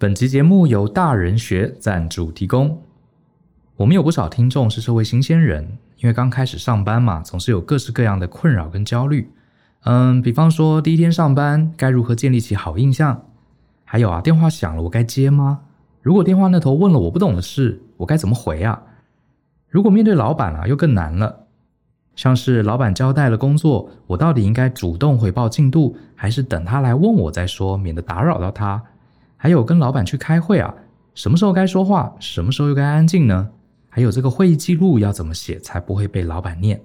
本集节目由大人学赞助提供。我们有不少听众是社会新鲜人，因为刚开始上班嘛，总是有各式各样的困扰跟焦虑。嗯，比方说第一天上班该如何建立起好印象？还有啊，电话响了我该接吗？如果电话那头问了我不懂的事，我该怎么回啊？如果面对老板啊，又更难了。像是老板交代了工作，我到底应该主动回报进度，还是等他来问我再说，免得打扰到他？还有跟老板去开会啊，什么时候该说话，什么时候又该安静呢？还有这个会议记录要怎么写才不会被老板念？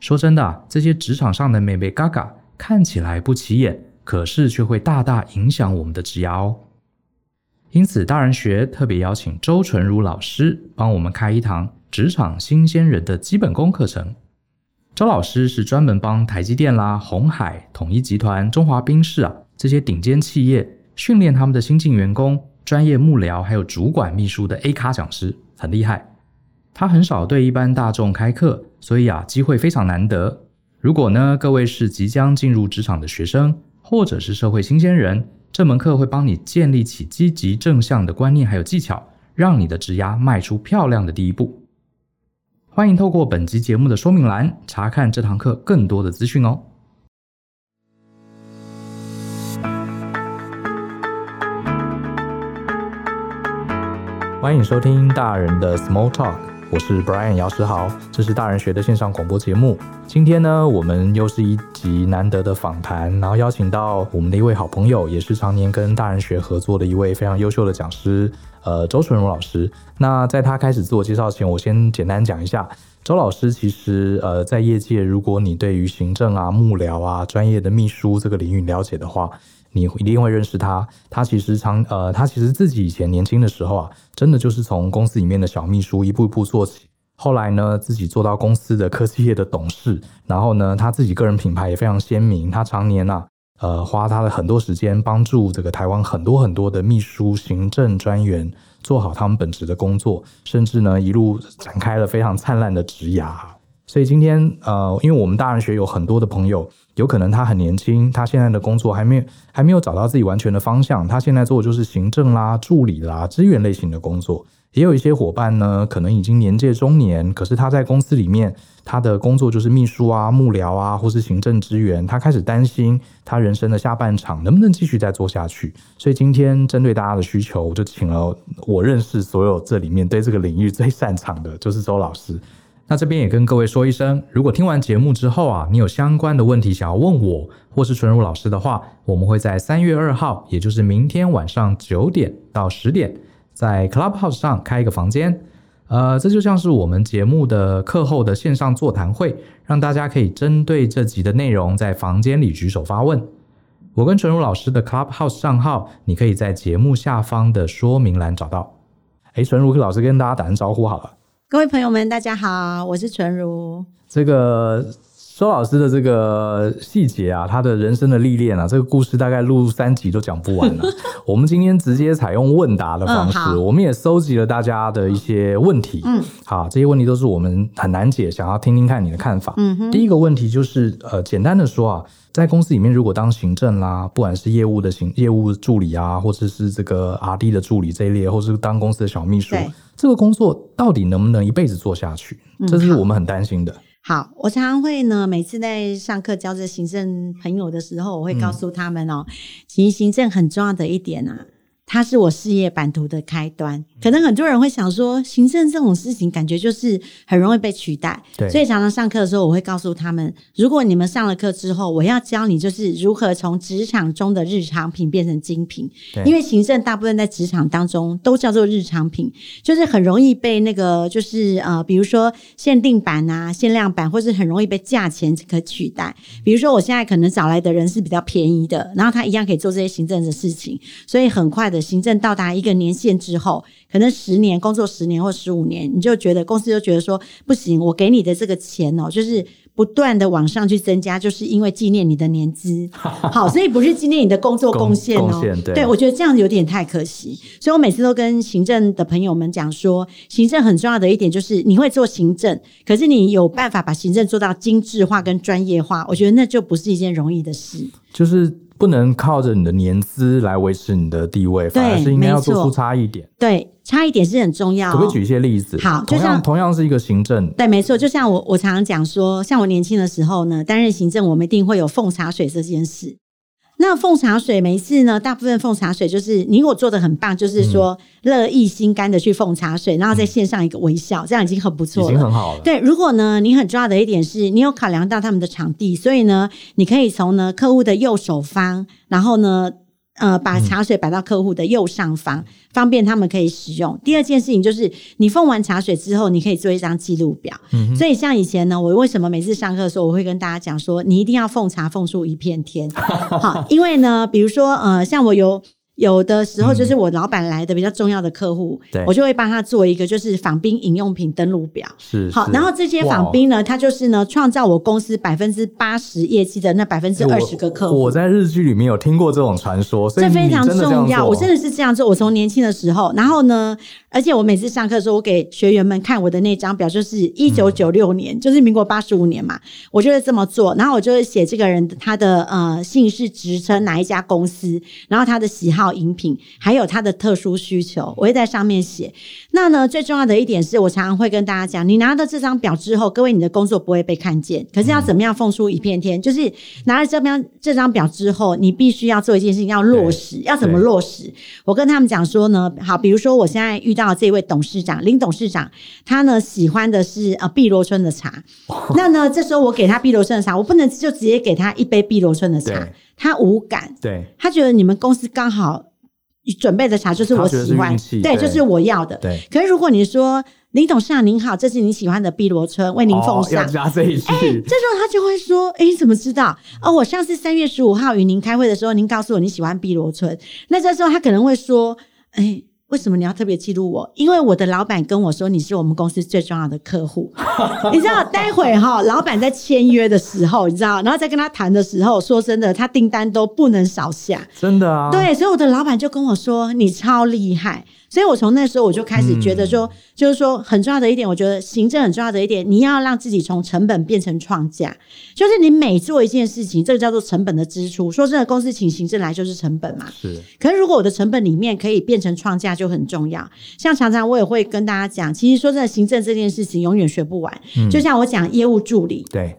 说真的，这些职场上的美眉嘎嘎看起来不起眼，可是却会大大影响我们的职涯哦。因此，大人学特别邀请周纯如老师帮我们开一堂职场新鲜人的基本功课程。周老师是专门帮台积电啦、鸿海、统一集团、中华冰室啊这些顶尖企业。训练他们的新进员工、专业幕僚还有主管秘书的 A 咖讲师很厉害。他很少对一般大众开课，所以啊，机会非常难得。如果呢，各位是即将进入职场的学生，或者是社会新鲜人，这门课会帮你建立起积极正向的观念还有技巧，让你的职涯迈出漂亮的第一步。欢迎透过本集节目的说明栏查看这堂课更多的资讯哦。欢迎收听大人的 Small Talk，我是 Brian 姚世豪，这是大人学的线上广播节目。今天呢，我们又是一集难得的访谈，然后邀请到我们的一位好朋友，也是常年跟大人学合作的一位非常优秀的讲师，呃，周纯如老师。那在他开始自我介绍前，我先简单讲一下，周老师其实呃，在业界，如果你对于行政啊、幕僚啊、专业的秘书这个领域了解的话，你一定会认识他，他其实常呃，他其实自己以前年轻的时候啊，真的就是从公司里面的小秘书一步一步做起，后来呢，自己做到公司的科技业的董事，然后呢，他自己个人品牌也非常鲜明，他常年啊，呃，花他的很多时间帮助这个台湾很多很多的秘书、行政专员做好他们本职的工作，甚至呢，一路展开了非常灿烂的职涯。所以今天呃，因为我们大人学有很多的朋友。有可能他很年轻，他现在的工作还没还没有找到自己完全的方向。他现在做的就是行政啦、助理啦、资源类型的工作。也有一些伙伴呢，可能已经年届中年，可是他在公司里面，他的工作就是秘书啊、幕僚啊，或是行政支援。他开始担心他人生的下半场能不能继续再做下去。所以今天针对大家的需求，我就请了我认识所有这里面对这个领域最擅长的，就是周老师。那这边也跟各位说一声，如果听完节目之后啊，你有相关的问题想要问我或是纯如老师的话，我们会在三月二号，也就是明天晚上九点到十点，在 Clubhouse 上开一个房间。呃，这就像是我们节目的课后的线上座谈会，让大家可以针对这集的内容在房间里举手发问。我跟纯如老师的 Clubhouse 账号，你可以在节目下方的说明栏找到。诶，纯如老师跟大家打声招呼好了。各位朋友们，大家好，我是纯如。这个周老师的这个细节啊，他的人生的历练啊，这个故事大概录三集都讲不完了。我们今天直接采用问答的方式，嗯、我们也搜集了大家的一些问题。嗯，好，这些问题都是我们很难解，想要听听看你的看法。嗯哼，第一个问题就是，呃，简单的说啊。在公司里面，如果当行政啦，不管是业务的行业务助理啊，或者是这个 RD 的助理这一类，或是当公司的小秘书，这个工作到底能不能一辈子做下去？嗯，这是我们很担心的。好，我常常会呢，每次在上课教这行政朋友的时候，我会告诉他们哦，嗯，其实行政很重要的一点啊。它是我事业版图的开端，可能很多人会想说，行政这种事情感觉就是很容易被取代，对，所以常常上课的时候，我会告诉他们，如果你们上了课之后，我要教你就是如何从职场中的日常品变成精品，对，因为行政大部分在职场当中都叫做日常品，就是很容易被那个就是呃，比如说限定版啊、限量版，或是很容易被价钱可取代。比如说我现在可能找来的人是比较便宜的，然后他一样可以做这些行政的事情，所以很快的。行政到达一个年限之后，可能十年工作十年或十五年，你就觉得公司就觉得说不行，我给你的这个钱哦，就是不断的往上去增加，就是因为纪念你的年资，好，所以不是纪念你的工作贡献哦。对，对，我觉得这样有点太可惜，所以我每次都跟行政的朋友们讲说，行政很重要的一点就是你会做行政，可是你有办法把行政做到精致化跟专业化，我觉得那就不是一件容易的事。就是。不能靠着你的年资来维持你的地位，反而是应该要做出差异点。对，差异点是很重要、哦。可不可以举一些例子？好，同样就像同样是一个行政，对，没错。就像我我常常讲说，像我年轻的时候呢，担任行政，我们一定会有奉茶水这件事。那奉茶水每一次呢，大部分奉茶水就是你如果做的很棒，就是说乐意心甘的去奉茶水，然后再献上一个微笑，嗯、这样已经很不错了，已经很好了。对，如果呢，你很重要的一点是你有考量到他们的场地，所以呢，你可以从呢客户的右手方，然后呢。呃，把茶水摆到客户的右上方，嗯，方便他们可以使用。第二件事情就是，你奉完茶水之后，你可以做一张记录表。嗯，所以像以前呢，我为什么每次上课的时候，我会跟大家讲说，你一定要奉茶奉出一片天。好，因为呢，比如说呃，像我有。有的时候就是我老板来的比较重要的客户，嗯，我就会帮他做一个就是访宾饮用品登录表。是，好，然后这些访宾呢，他就是呢创造我公司百分之八十业绩的那百分之二十个客户。我在日剧里面有听过这种传说，所以这非常重要。我真的是这样做。我从年轻的时候，然后呢，而且我每次上课的时候，我给学员们看我的那张表，就是一九九六年，嗯，就是民国八十五年嘛，我就会这么做。然后我就会写这个人他的呃姓氏、职称、哪一家公司，然后他的喜好。饮品还有它的特殊需求，我会在上面写。那呢，最重要的一点是我常常会跟大家讲，你拿到这张表之后，各位你的工作不会被看见，可是要怎么样奉出一片天？嗯、就是拿了这张这张表之后，你必须要做一件事情，要落实。要怎么落实？我跟他们讲说呢，好，比如说我现在遇到这位董事长林董事长，他呢喜欢的是呃碧螺春的茶。那呢，这时候我给他碧螺春的茶，我不能就直接给他一杯碧螺春的茶，他无感。对，他觉得你们公司刚好。你准备的茶就是我喜欢，对，就是我要的。对，可是如果你说林董事长您好，这是你喜欢的碧螺春，为您奉上。哦、要加这一句，哎、欸，这时候他就会说：“哎、欸，你怎么知道？哦，我上次三月十五号与您开会的时候，您告诉我你喜欢碧螺春。那这时候他可能会说：哎、欸。”为什么你要特别记录我？因为我的老板跟我说你是我们公司最重要的客户。你知道，待会哈，老板在签约的时候，你知道，然后在跟他谈的时候，说真的，他订单都不能少下。真的啊？对，所以我的老板就跟我说，你超厉害。所以我从那时候我就开始觉得说，嗯、就是说很重要的一点，我觉得行政很重要的一点，你要让自己从成本变成创价，就是你每做一件事情，这个叫做成本的支出。说真的，公司请行政来就是成本嘛。是。可是如果我的成本里面可以变成创价，就很重要。像常常我也会跟大家讲，其实说真的，行政这件事情永远学不完。嗯。就像我讲业务助理。对。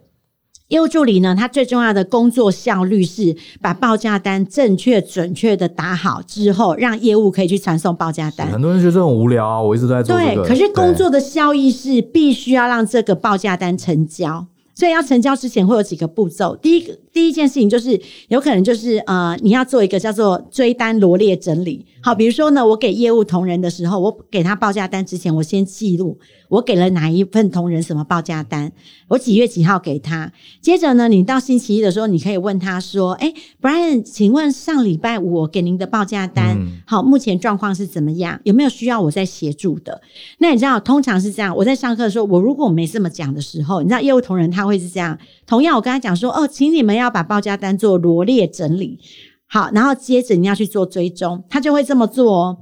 业务助理呢，他最重要的工作效率是把报价单正确准确的打好之后，让业务可以去传送报价单。很多人觉得这很无聊啊，我一直在做这个。对，可是工作的效益是必须要让这个报价单成交，所以要成交之前会有几个步骤。第一个。第一件事情就是有可能就是呃，你要做一个叫做追单罗列整理。好，比如说呢，我给业务同仁的时候，我给他报价单之前，我先记录我给了哪一份同仁什么报价单，我几月几号给他。接着呢，你到星期一的时候，你可以问他说：“哎，Brian，请问上礼拜五我给您的报价单，嗯、好，目前状况是怎么样？有没有需要我再协助的？”那你知道，通常是这样。我在上课的时候，我如果没这么讲的时候，你知道业务同仁他会是这样。同样，我跟他讲说：“哦，请你们要。”把报价单做罗列整理好，然后接着你要去做追踪，他就会这么做哦。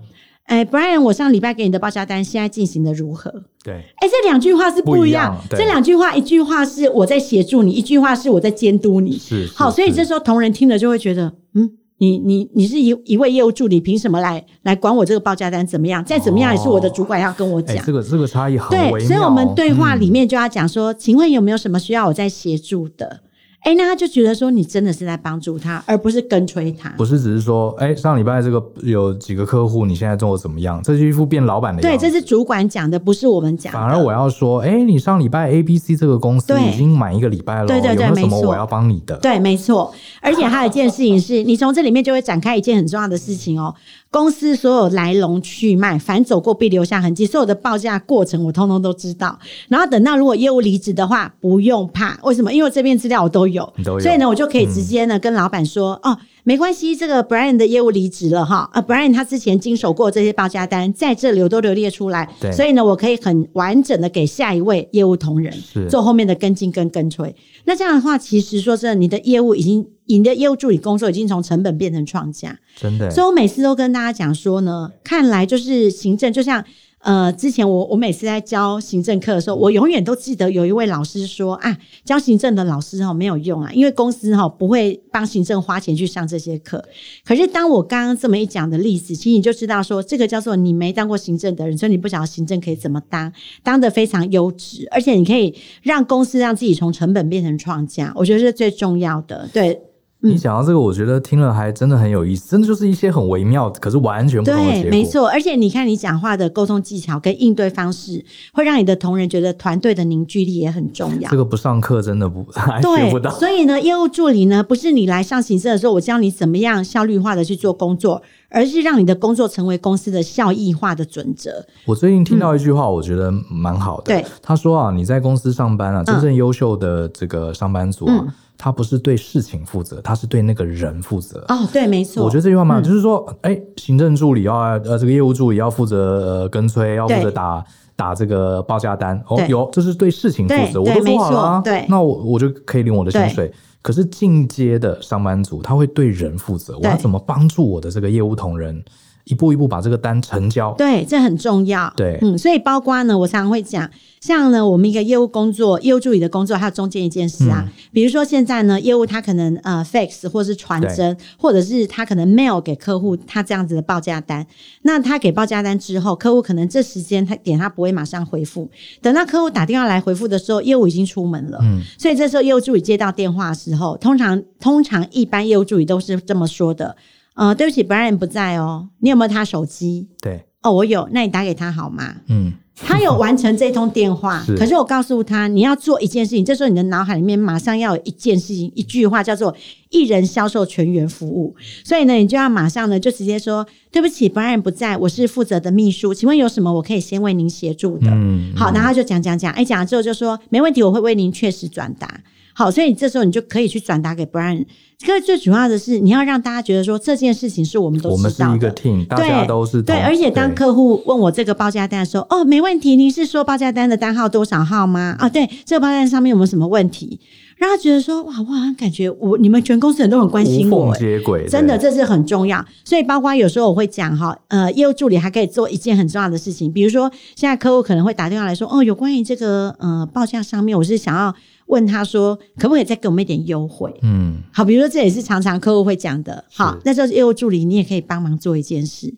哎，Brian，我上礼拜给你的报价单现在进行的如何？对，哎，这两句话是不一样。一樣这两句话，一句话是我在协助你，一句话是我在监督你。是，是，好，所以这时候同仁听了就会觉得，嗯，你你你是一一位业务助理，凭什么来来管我这个报价单怎么样？再怎么样也是我的主管要跟我讲。这个这个差异很对，所以我们对话里面就要讲说，嗯，请问有没有什么需要我再协助的？哎、欸，那他就觉得说你真的是在帮助他，而不是跟催他。不是只是说，哎、欸，上礼拜这个有几个客户，你现在做的怎么样？这是一副变老板的样子。对，这是主管讲的，不是我们讲的。反而我要说，哎、欸，你上礼拜 A、B、C 这个公司已经满一个礼拜了，对对对，有没有什么我要帮你的？对，没错。而且还有一件事情是，你从这里面就会展开一件很重要的事情哦。公司所有来龙去脉，凡走过必留下痕迹，所有的报价过程我通通都知道。然后等到如果业务离职的话，不用怕，为什么？因为这边资料我都有，都有，所以呢，我就可以直接呢、嗯、跟老板说，哦，没关系，这个 Brian 的业务离职了哈，啊，Brian 他之前经手过这些报价单，在这里我都罗列出来，对，所以呢，我可以很完整的给下一位业务同仁做后面的跟进跟跟催。那这样的话，其实说真的，你的业务已经。你的业务助理工作已经从成本变成创价，真的。所以我每次都跟大家讲说呢，看来就是行政，就像呃，之前我我每次在教行政课的时候，我永远都记得有一位老师说啊，教行政的老师哈没有用啊，因为公司哈不会帮行政花钱去上这些课。可是当我刚刚这么一讲的例子，其实你就知道说，这个叫做你没当过行政的人，所以你不晓得行政可以怎么当，当的非常优质，而且你可以让公司让自己从成本变成创价，我觉得是最重要的。对。你讲到这个，我觉得听了还真的很有意思，真的就是一些很微妙，可是完全不同的结果。对，没错。而且你看，你讲话的沟通技巧跟应对方式，会让你的同仁觉得团队的凝聚力也很重要。这个不上课真的不 还学不到。所以呢，业务助理呢，不是你来上行政的时候，我教你怎么样效率化的去做工作，而是让你的工作成为公司的效益化的准则。我最近听到一句话，我觉得蛮好的。对、嗯，他说啊，你在公司上班啊，真正优秀的这个上班族啊。嗯他不是对事情负责，他是对那个人负责。哦，对，没错。我觉得这句话嘛，就是说，哎、行政助理要呃，这个业务助理要负责呃跟催，要负责打打这个报价单。哦，有，这是对事情负责，我都做好了、啊。对，那我我就可以领我的薪水。可是进阶的上班族，他会对人负责，我要怎么帮助我的这个业务同仁？一步一步把这个单成交，对，这很重要。对，嗯，所以包括呢，我常常会讲，像呢，我们一个业务工作，业务助理的工作，还有中间一件事啊，嗯、比如说现在呢，业务他可能呃 fax 或是传真，或者是他可能 mail 给客户他这样子的报价单，那他给报价单之后，客户可能这时间他点他不会马上回复，等到客户打电话来回复的时候，业务已经出门了。嗯，所以这时候业务助理接到电话的时候，通常通常一般业务助理都是这么说的。呃，对不起，Brian 不在哦。你有没有他手机？对，哦，我有。那你打给他好吗？嗯，他有完成这通电话，是，可是我告诉他，你要做一件事情，这时候你的脑海里面马上要有一件事情，一句话叫做“一人销售全员服务”。所以呢，你就要马上呢，就直接说：“对不起，Brian 不在，我是负责的秘书，请问有什么我可以先为您协助的？”嗯，好，然后他就讲讲讲，哎，讲了之后就说：“没问题，我会为您确实转达。”好，所以这时候你就可以去转达给 Brian。这个最主要的是，你要让大家觉得说，这件事情是我们都知道的。我们是一个 team，大家都是对。对，而且当客户问我这个报价单的时候，哦，没问题，您是说报价单的单号多少号吗？啊，对，这个报价单上面有没有什么问题？让他觉得说，哇，我好像感觉我你们全公司人都很关心我，接轨，真的，这是很重要。所以，包括有时候我会讲哈，呃，业务助理还可以做一件很重要的事情，比如说，现在客户可能会打电话来说，哦，有关于这个呃报价上面，我是想要。问他说：“可不可以再给我们一点优惠？”嗯，好，比如说这也是常常客户会讲的。好，那这业务助理你也可以帮忙做一件事。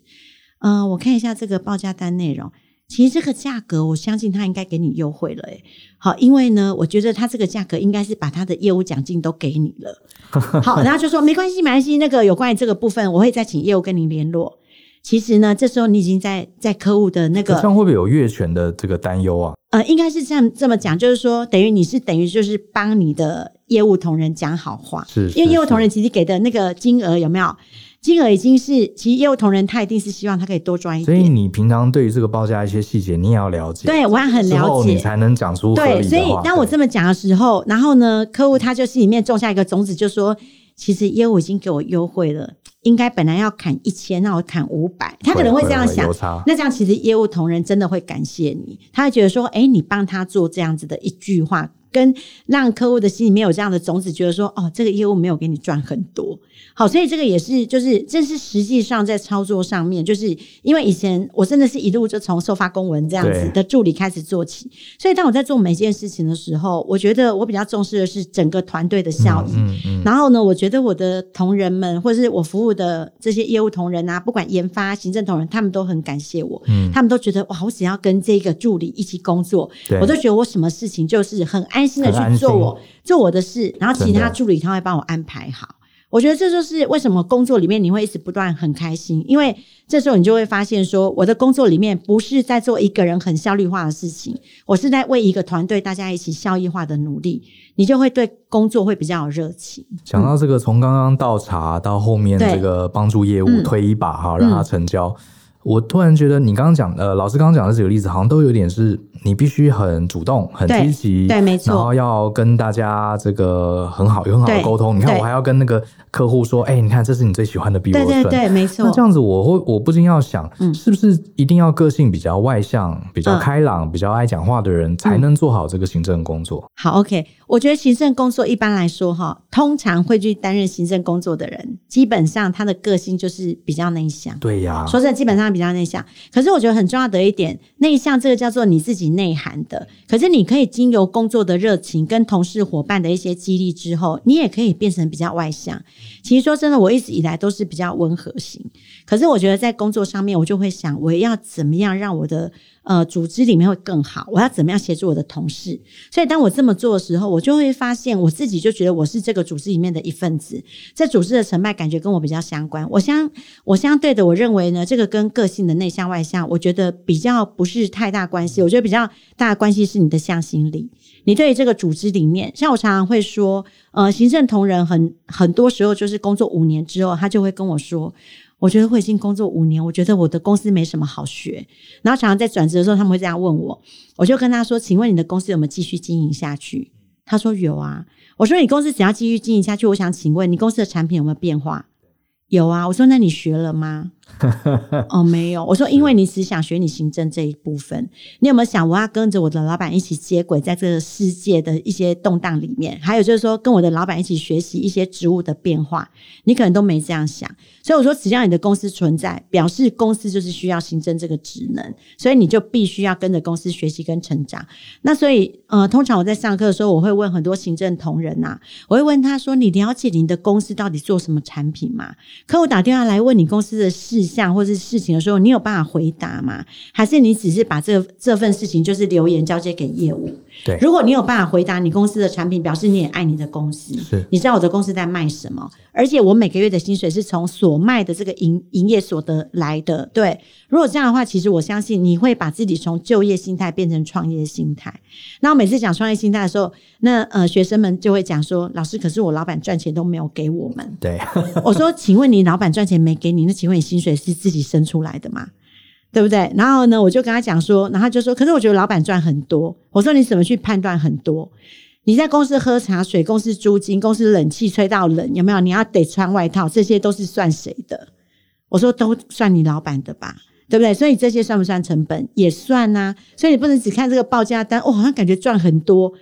嗯、呃，我看一下这个报价单内容，其实这个价格我相信他应该给你优惠了。诶，好，因为呢，我觉得他这个价格应该是把他的业务奖金都给你了。好，然后就说没关系，没关系，那个有关于这个部分，我会再请业务跟您联络。其实呢，这时候你已经在在客户的那个，这样会不会有越权的这个担忧啊？呃，应该是这样这么讲，就是说，等于你是等于就是帮你的业务同仁讲好话，是，是，因为业务同仁其实给的那个金额有没有？金额已经是，其实业务同仁他一定是希望他可以多赚一点。所以你平常对于这个报价一些细节，你也要了解。对，我要很了解，你才能讲出。对，所以当我这么讲的时候，然后呢，客户他就心里面种下一个种子，就说，其实业务已经给我优惠了。应该本来要砍一千，那我砍五百，他可能会这样想。那这样其实业务同仁真的会感谢你，他会觉得说，哎，你帮他做这样子的一句话。跟让客户的心里面有这样的种子，觉得说哦，这个业务没有给你赚很多，好，所以这个也是，就是这是实际上在操作上面，就是因为以前我真的是一路就从收发公文这样子的助理开始做起，所以当我在做每件事情的时候，我觉得我比较重视的是整个团队的效益。嗯嗯。然后呢，我觉得我的同仁们，或者是我服务的这些业务同仁啊，不管研发、行政同仁，他们都很感谢我。嗯。他们都觉得哇，我只要跟这个助理一起工作，我都觉得我什么事情就是很安。安心的去做我做我的事，然后其他助理他会帮我安排好。我觉得这就是为什么工作里面你会一直不断很开心，因为这时候你就会发现说，我的工作里面不是在做一个人很效率化的事情，我是在为一个团队大家一起效益化的努力，你就会对工作会比较有热情。讲到这个，从刚刚倒茶到后面这个帮助业务推一把哈，让他成交。嗯我突然觉得你刚刚讲，呃，老师刚刚讲的这个例子，好像都有点是你必须很主动、很积极，对，没错，然后要跟大家这个很好、有很好的沟通。你看，我还要跟那个客户说，哎、欸，你看，这是你最喜欢的碧螺春，对对对，没错。那这样子，我会我不禁要想，是不是一定要个性比较外向、比较开朗、嗯、比较爱讲话的人才能做好这个行政工作？好，OK，我觉得行政工作一般来说，哈。通常会去担任行政工作的人，基本上他的个性就是比较内向。对呀，说真的，基本上比较内向。可是我觉得很重要的一点，内向这个叫做你自己内涵的。可是你可以经由工作的热情跟同事伙伴的一些激励之后，你也可以变成比较外向。其实说真的，我一直以来都是比较温和型。可是我觉得在工作上面，我就会想，我要怎么样让我的。呃，组织里面会更好。我要怎么样协助我的同事？所以当我这么做的时候，我就会发现我自己就觉得我是这个组织里面的一份子。这组织的成败感觉跟我比较相关。我相我相对的，我认为呢，这个跟个性的内向外向，我觉得比较不是太大关系。我觉得比较大的关系是你的向心力。你对于这个组织里面，像我常常会说，呃，行政同仁很很多时候就是工作五年之后，他就会跟我说。我觉得我已经工作五年，我觉得我的公司没什么好学。然后常常在转职的时候，他们会这样问我，我就跟他说：“请问你的公司有没有继续经营下去？”他说：“有啊。”我说：“你公司只要继续经营下去，我想请问你公司的产品有没有变化？”有啊。我说：“那你学了吗？” 哦，没有。我说，因为你只想学你行政这一部分，你有没有想我要跟着我的老板一起接轨，在这个世界的一些动荡里面？还有就是说，跟我的老板一起学习一些职务的变化，你可能都没这样想。所以我说，只要你的公司存在，表示公司就是需要行政这个职能，所以你就必须要跟着公司学习跟成长。那所以，呃，通常我在上课的时候，我会问很多行政同仁呐，我会问他说：“你了解你的公司到底做什么产品吗？”客户打电话来问你公司的事项或是事情的时候，你有办法回答吗？还是你只是把这这份事情就是留言交接给业务？对，如果你有办法回答你公司的产品，表示你也爱你的公司，是你知道我的公司在卖什么，而且我每个月的薪水是从所卖的这个营营业所得来的。对，如果这样的话，其实我相信你会把自己从就业心态变成创业心态。那我每次讲创业心态的时候，那呃学生们就会讲说：“老师，可是我老板赚钱都没有给我们。”对，我说：“请问你老板赚钱没给你？那请问你薪水是自己生出来的吗？”对不对？然后呢，我就跟他讲说，然后他就说：“可是我觉得老板赚很多。”我说：“你怎么去判断很多？你在公司喝茶水，公司租金，公司冷气吹到冷，有没有？你要得穿外套，这些都是算谁的？”我说：“都算你老板的吧，对不对？所以这些算不算成本？也算啊。所以你不能只看这个报价单，哦，好像感觉赚很多，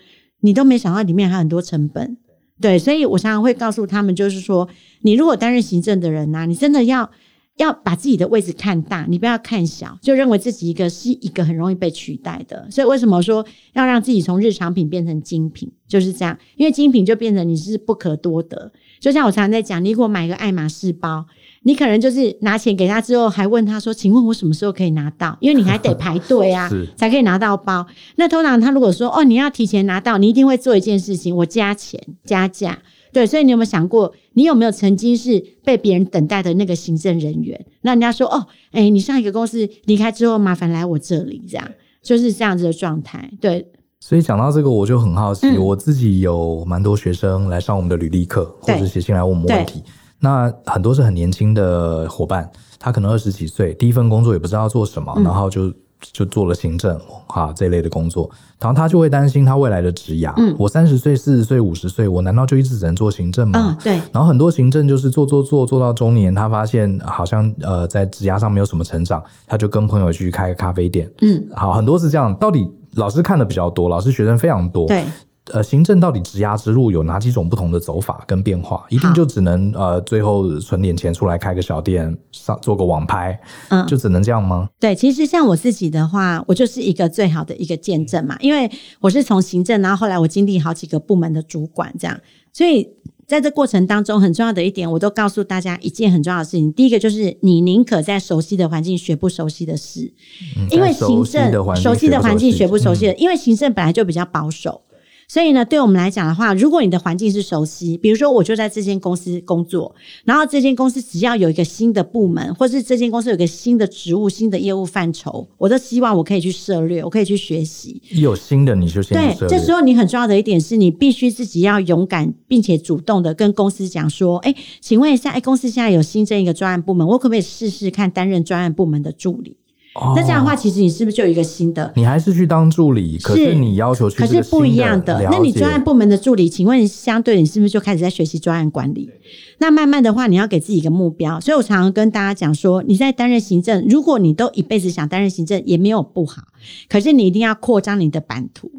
你都没想到里面还有很多成本。对，所以我常常会告诉他们，就是说，你如果担任行政的人呐、你真的要。”要把自己的位置看大，你不要看小，就认为自己一个是一个很容易被取代的。所以为什么说要让自己从日常品变成精品，就是这样。因为精品就变成你是不可多得。就像我常常在讲，你如果买个爱马仕包，你可能就是拿钱给他之后，还问他说：“请问我什么时候可以拿到？”因为你还得排队啊，才可以拿到包。那通常他如果说：“哦，你要提前拿到，你一定会做一件事情，我加钱加价。”对，所以你有没有想过，你有没有曾经是被别人等待的那个行政人员？那人家说，哦，哎，你上一个公司离开之后，麻烦来我这里，这样就是这样子的状态。对，所以讲到这个，我就很好奇，嗯、我自己有蛮多学生来上我们的履历课，或者写信来问我们问题。那很多是很年轻的伙伴，他可能二十几岁，第一份工作也不知道做什么，嗯、然后就。就做了行政哈这类的工作，然后他就会担心他未来的职涯。嗯，我三十岁、四十岁、五十岁，我难道就一直只能做行政吗？嗯，对。然后很多行政就是做做做做到中年，他发现好像呃在职涯上没有什么成长，他就跟朋友去开个咖啡店。嗯，好，很多是这样。到底老师看的比较多，老师学生非常多。对。呃，行政到底职涯之路有哪几种不同的走法跟变化？一定就只能呃，最后存点钱出来开个小店，上做个网拍，嗯，就只能这样吗？对，其实像我自己的话，我就是一个最好的一个见证嘛，因为我是从行政，然后后来我经历好几个部门的主管，这样，所以在这过程当中，很重要的一点，我都告诉大家一件很重要的事情。第一个就是，你宁可在熟悉的环境学不熟悉的事，嗯、因为行政熟悉的环境学不熟悉的，嗯、因为行政本来就比较保守。所以呢，对我们来讲的话，如果你的环境是熟悉，比如说我就在这间公司工作，然后这间公司只要有一个新的部门，或是这间公司有一个新的职务、新的业务范畴，我都希望我可以去涉略，我可以去学习。有新的你就先。对，这时候你很重要的一点是你必须自己要勇敢，并且主动的跟公司讲说：“哎，请问一下，哎，公司现在有新增一个专案部门，我可不可以试试看担任专案部门的助理？”那这样的话，其实你是不是就有一个新的？你还是去当助理，可是你要求去，可是不一样的。那你专案部门的助理，请问相对你是不是就开始在学习专案管理？那慢慢的话，你要给自己一个目标。所以我常常跟大家讲说，你在担任行政，如果你都一辈子想担任行政，也没有不好。可是你一定要扩张你的版图。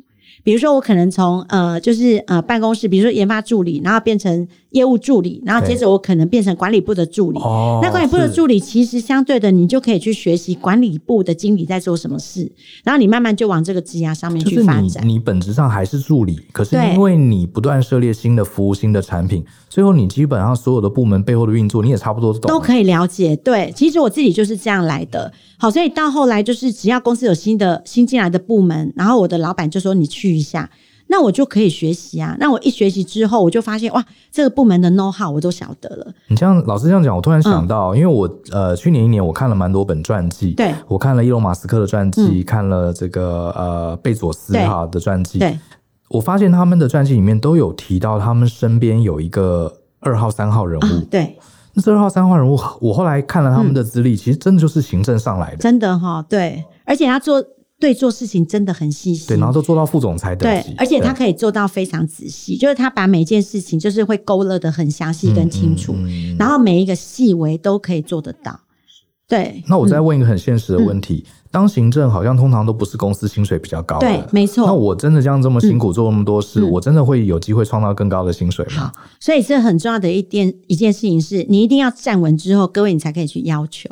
比如说，我可能从呃，就是呃，办公室，比如说研发助理，然后变成业务助理，然后接着我可能变成管理部的助理。哦，那管理部的助理其实相对的，你就可以去学习管理部的经理在做什么事，然后你慢慢就往这个职涯上面去发展。你，你本质上还是助理，可是因为你不断涉猎新的服务、新的产品，最后你基本上所有的部门背后的运作，你也差不多懂，都可以了解。对，其实我自己就是这样来的。好，所以到后来就是只要公司有新的新进来的部门，然后我的老板就说你去一下。那我就可以学习啊！那我一学习之后，我就发现哇，这个部门的 know how 我都晓得了。你这样老师这样讲，我突然想到，嗯、因为我呃去年一年我看了蛮多本传记，对，我看了伊隆马斯克的传记，嗯、看了这个呃贝佐斯哈的传记，对，我发现他们的传记里面都有提到他们身边有一个二号三号人物，嗯、对，那这二号三号人物，我后来看了他们的资历，嗯、其实真的就是行政上来的，真的哈，对，而且他做。对，做事情真的很细心，对，然后都做到副总裁等级，对，而且他可以做到非常仔细，就是他把每件事情就是会勾勒得很详细跟清楚，嗯嗯嗯、然后每一个细微都可以做得到。对，那我再问一个很现实的问题：嗯、当行政好像通常都不是公司薪水比较高的，对，没错。那我真的这样这么辛苦做那么多事，嗯、我真的会有机会创造更高的薪水吗？所以这很重要的一件一件事情是，你一定要站稳之后，各位你才可以去要求。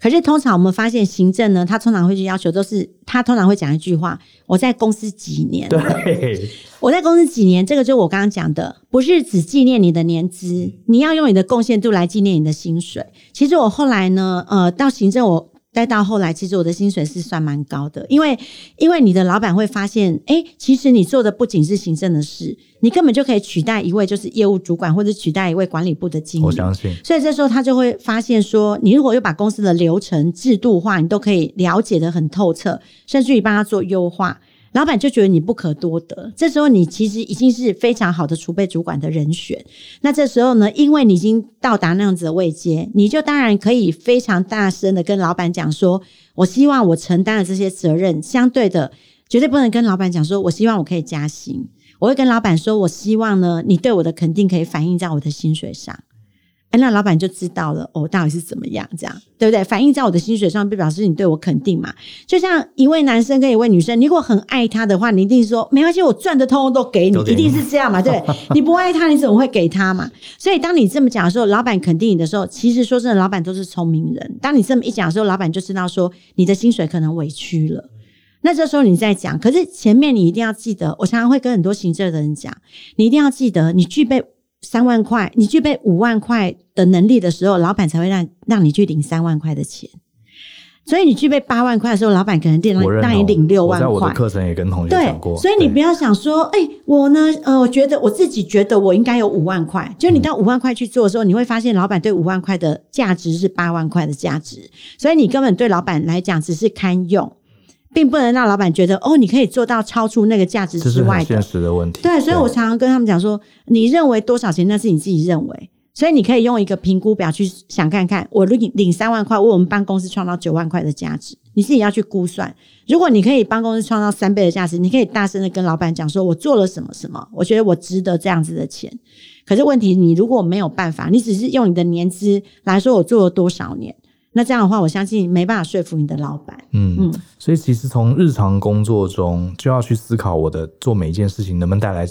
可是通常我们发现行政呢，他通常会去要求，都是他通常会讲一句话：我在公司几年？对，我在公司几年？这个就是我刚刚讲的，不是只纪念你的年资，你要用你的贡献度来纪念你的薪水。其实我后来呢，呃，到行政我。再到后来，其实我的薪水是算蛮高的，因为因为你的老板会发现，哎，其实你做的不仅是行政的事，你根本就可以取代一位就是业务主管，或者取代一位管理部的经理。我相信。所以这时候他就会发现说，你如果又把公司的流程制度化，你都可以了解得很透彻，甚至于帮他做优化。老板就觉得你不可多得，这时候你其实已经是非常好的储备主管的人选。那这时候呢，因为你已经到达那样子的位阶，你就当然可以非常大声的跟老板讲说：“我希望我承担的这些责任，相对的绝对不能跟老板讲说我希望我可以加薪。我会跟老板说，我希望呢，你对我的肯定可以反映在我的薪水上。”哎，那老板就知道了哦，到底是怎么样？这样对不对？反映在我的薪水上，就表示你对我肯定嘛。就像一位男生跟一位女生，你如果很爱他的话，你一定说没关系，我赚的通通都给你，给你一定是这样嘛？对，你不爱他，你怎么会给他嘛？所以当你这么讲的时候，老板肯定你的时候，其实说真的，老板都是聪明人。当你这么一讲的时候，老板就知道说你的薪水可能委屈了。那这时候你在讲，可是前面你一定要记得，我常常会跟很多行政的人讲，你一定要记得，你具备。三万块，你具备五万块的能力的时候，老板才会让让你去领三万块的钱。所以你具备八万块的时候，老板可能让让你领六万块。我在我的课程也跟同学讲过。对，所以你不要想说，哎、欸，我呢，呃，我觉得我自己觉得我应该有五万块。就你到五万块去做的时候，嗯、你会发现老板对五万块的价值是八万块的价值，所以你根本对老板来讲只是堪用。并不能让老板觉得哦，你可以做到超出那个价值之外的。现实的问题。对，所以我常常跟他们讲说，你认为多少钱，那是你自己认为。所以你可以用一个评估表去想看看，我领领三万块，为我们办公司创造九万块的价值，你自己要去估算。如果你可以帮公司创造三倍的价值，你可以大声的跟老板讲说，我做了什么什么，我觉得我值得这样子的钱。可是问题，你如果没有办法，你只是用你的年资来说，我做了多少年。那这样的话，我相信没办法说服你的老板。嗯嗯，所以其实从日常工作中就要去思考，我的做每一件事情能不能带来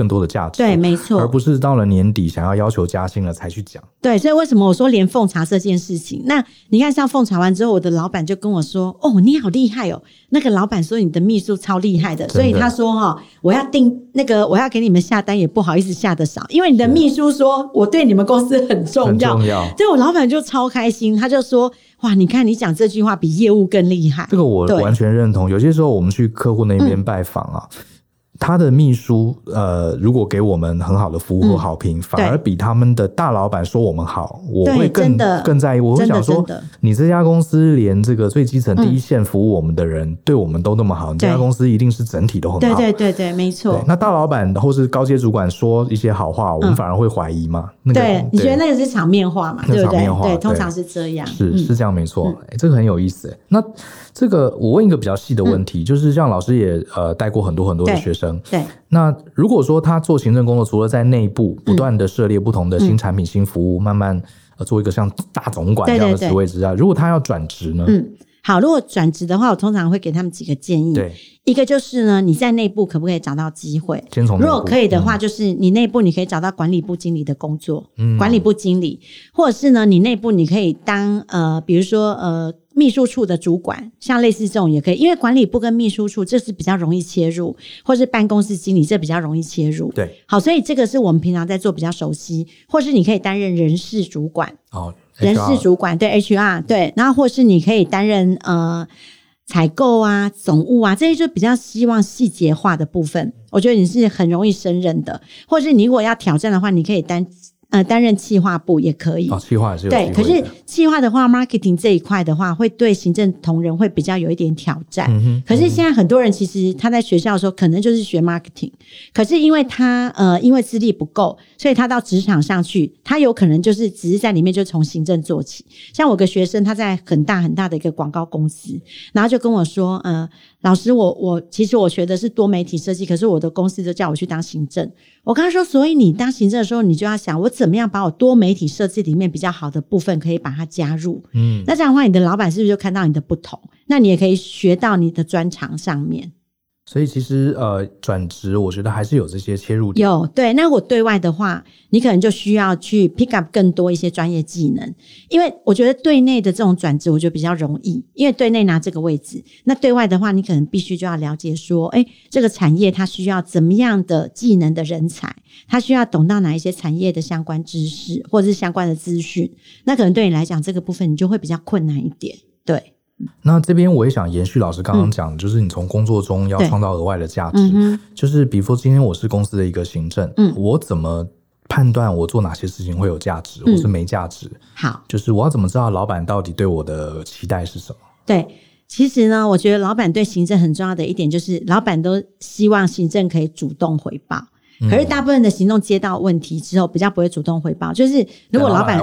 更多的价值，对，没错，而不是到了年底想要要求加薪了才去讲。对，所以为什么我说连奉茶这件事情？那你看，像奉茶完之后，我的老板就跟我说：“哦，你好厉害哦！”那个老板说：“你的秘书超厉害的。”所以他说：“哈，我要订那个，我要给你们下单，也不好意思下得少，因为你的秘书说我对你们公司很重要。很重要。”对，我老板就超开心，他就说：“哇，你看你讲这句话比业务更厉害。”这个我完全认同。有些时候我们去客户那边拜访啊。嗯他的秘书，呃，如果给我们很好的服务和好评，嗯、反而比他们的大老板说我们好，我会更更在意。我会想说，你这家公司连这个最基层第一线服务我们的人，嗯、对我们都那么好，你这家公司一定是整体都很好。对对对对，没错。那大老板或是高阶主管说一些好话，我们反而会怀疑嘛？嗯、对，你觉得那个是场面话嘛？对不对？对，通常是这样。是是这样，没错。哎，这个很有意思。那这个我问一个比较细的问题，就是像老师也呃带过很多很多的学生，对。那如果说他做行政工作，除了在内部不断的涉猎不同的新产品、新服务，慢慢呃做一个像大总管这样的职位之外，如果他要转职呢？嗯，好，如果转职的话，我通常会给他们几个建议。对，一个就是呢，你在内部可不可以找到机会？先从如果可以的话，就是你内部你可以找到管理部经理的工作，嗯，管理部经理，或者是呢，你内部你可以当呃，比如说呃，秘书处的主管，像类似这种也可以，因为管理部跟秘书处这是比较容易切入，或是办公室经理这比较容易切入。对，好，所以这个是我们平常在做比较熟悉，或是你可以担任人事主管。哦。人事主管对 HR 对，然后或是你可以担任呃采购啊、总务啊这些，就比较希望细节化的部分。我觉得你是很容易胜任的，或是你如果要挑战的话，你可以担。呃，担任企划部也可以。哦，企划也是有对，可是企划的话，marketing 这一块的话，会对行政同仁会比较有一点挑战。嗯哼。可是现在很多人其实他在学校的时候，可能就是学 marketing，可是因为他呃，因为资历不够，所以他到职场上去，他有可能就是只是在里面就从行政做起。像我个学生，他在很大很大的一个广告公司，然后就跟我说，呃。老师，我我其实我学的是多媒体设计，可是我的公司就叫我去当行政。我刚刚说，所以你当行政的时候，你就要想我怎么样把我多媒体设计里面比较好的部分可以把它加入。嗯，那这样的话，你的老板是不是就看到你的不同？那你也可以学到你的专长上面。所以其实呃，转职我觉得还是有这些切入点。有对，那我对外的话，你可能就需要去 pick up 更多一些专业技能，因为我觉得对内的这种转职，我觉得比较容易，因为对内拿这个位置。那对外的话，你可能必须就要了解说，哎，这个产业它需要怎么样的技能的人才，它需要懂到哪一些产业的相关知识或者是相关的资讯。那可能对你来讲，这个部分你就会比较困难一点，对。那这边我也想延续老师刚刚讲，就是你从工作中要创造额外的价值，嗯，就是比如说今天我是公司的一个行政，嗯，我怎么判断我做哪些事情会有价值，或是没价值？嗯，好，就是我要怎么知道老板到底对我的期待是什么？对，其实呢，我觉得老板对行政很重要的一点就是，老板都希望行政可以主动回报。可是大部分的行动接到问题之后，比较不会主动回报。就是如果老板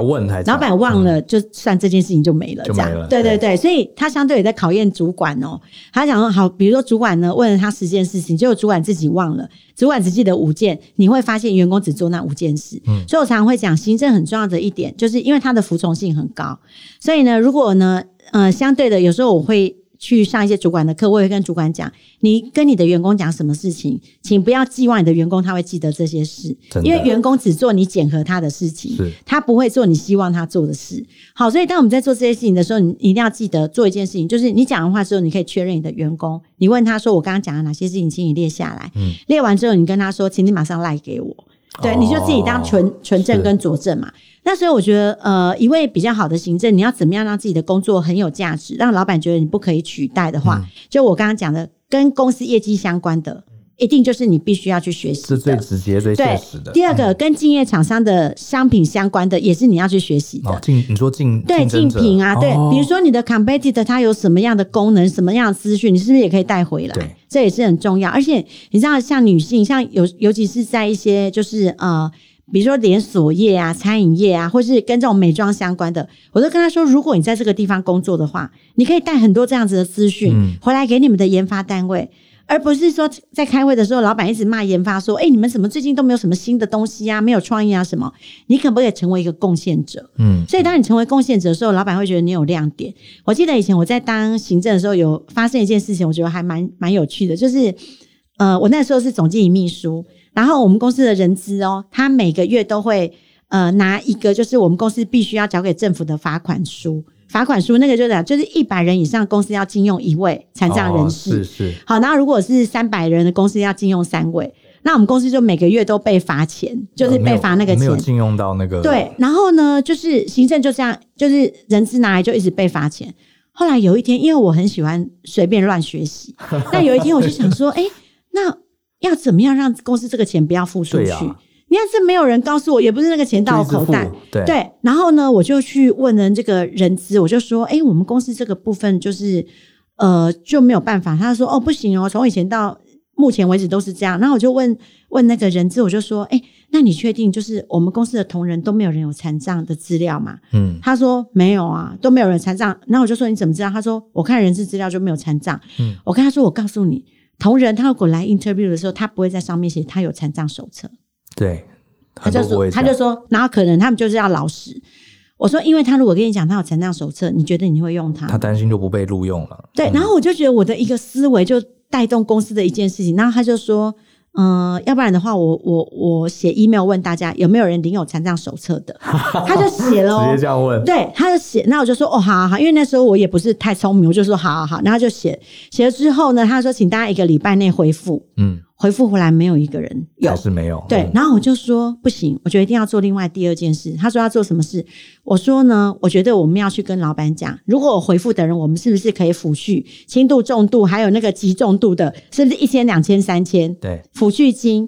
老板忘了，就算这件事情就没了，这样。对对对，所以他相对也在考验主管哦。他想说，好，比如说主管呢问了他十件事情，结果主管自己忘了，主管只记得五件，你会发现员工只做那五件事。嗯，所以我常常会讲，行政很重要的一点，就是因为他的服从性很高。所以呢，如果呢，呃，相对的，有时候我会。去上一些主管的课，我也会跟主管讲，你跟你的员工讲什么事情，请不要寄望你的员工他会记得这些事，因为员工只做你检核他的事情，他不会做你希望他做的事。好，所以当我们在做这些事情的时候，你一定要记得做一件事情，就是你讲完话之后，你可以确认你的员工，你问他说我刚刚讲了哪些事情，请你列下来。嗯，列完之后，你跟他说，请你马上赖给我。对，你就自己当纯纯正跟佐证嘛。那所以我觉得，呃，一位比较好的行政，你要怎么样让自己的工作很有价值，让老板觉得你不可以取代的话，嗯、就我刚刚讲的，跟公司业绩相关的，一定就是你必须要去学习，是最直接、最现实的。第二个，跟竞业厂商的商品相关的，也是你要去学习的。哦，竞，你说竞对竞品啊，对，比如说你的 competitor 它有什么样的功能，什么样的资讯，你是不是也可以带回来？对，这也是很重要。而且你知道，像女性，像尤尤其是在一些就是呃。比如说连锁业啊、餐饮业啊，或是跟这种美妆相关的，我都跟他说，如果你在这个地方工作的话，你可以带很多这样子的资讯回来给你们的研发单位，而不是说在开会的时候，老板一直骂研发说：“哎，你们怎么最近都没有什么新的东西啊，没有创意啊什么？”你可不可以成为一个贡献者？嗯，所以当你成为贡献者的时候，老板会觉得你有亮点。我记得以前我在当行政的时候，有发生一件事情，我觉得还蛮蛮有趣的，就是呃，我那时候是总经理秘书。然后我们公司的人资哦，他每个月都会呃拿一个，就是我们公司必须要缴给政府的罚款书。罚款书那个就是就是一百人以上公司要禁用一位残障人士，哦、是是。好，那如果是三百人的公司要禁用三位，那我们公司就每个月都被罚钱，就是被罚那个钱。没有禁用到那个。对，然后呢，就是行政就这样，就是人资拿来就一直被罚钱。后来有一天，因为我很喜欢随便乱学习，那有一天我就想说，哎，那。要怎么样让公司这个钱不要付出去？啊、你要是没有人告诉我，也不是那个钱到我口袋，对，对。然后呢，我就去问了这个人资，我就说：“哎、欸，我们公司这个部分就是呃就没有办法。”他说：“哦，不行哦，从以前到目前为止都是这样。”然后我就问问那个人资，我就说：“哎、欸，那你确定就是我们公司的同仁都没有人有残障的资料吗？”嗯，他说：“没有啊，都没有人残障。”然后我就说：“你怎么知道？”他说：“我看人事资料就没有残障。”嗯，我跟他说：“我告诉你。”同仁他如果来 interview 的时候，他不会在上面写他有残障手册。对，他就说，他就说，然后可能他们就是要老实。我说，因为他如果跟你讲他有残障手册，你觉得你会用它？他担心就不被录用了。对，然后我就觉得我的一个思维就带动公司的一件事情，然后他就说。嗯、呃，要不然的话，我我我写 email 问大家有没有人领有残障手册的，他就写了、哦，直接这样问，对，他就写，那我就说哦，好好好，因为那时候我也不是太聪明，我就说好好好，然后就写，写了之后呢，他说请大家一个礼拜内回复，嗯。回复回来没有一个人有，还是没有。对，然后我就说不行，我觉得一定要做另外第二件事。他说要做什么事？我说呢，我觉得我们要去跟老板讲，如果我回复的人，我们是不是可以抚恤轻度、重度，还有那个极重度的，是不是一千、两千、三千？对，抚恤金。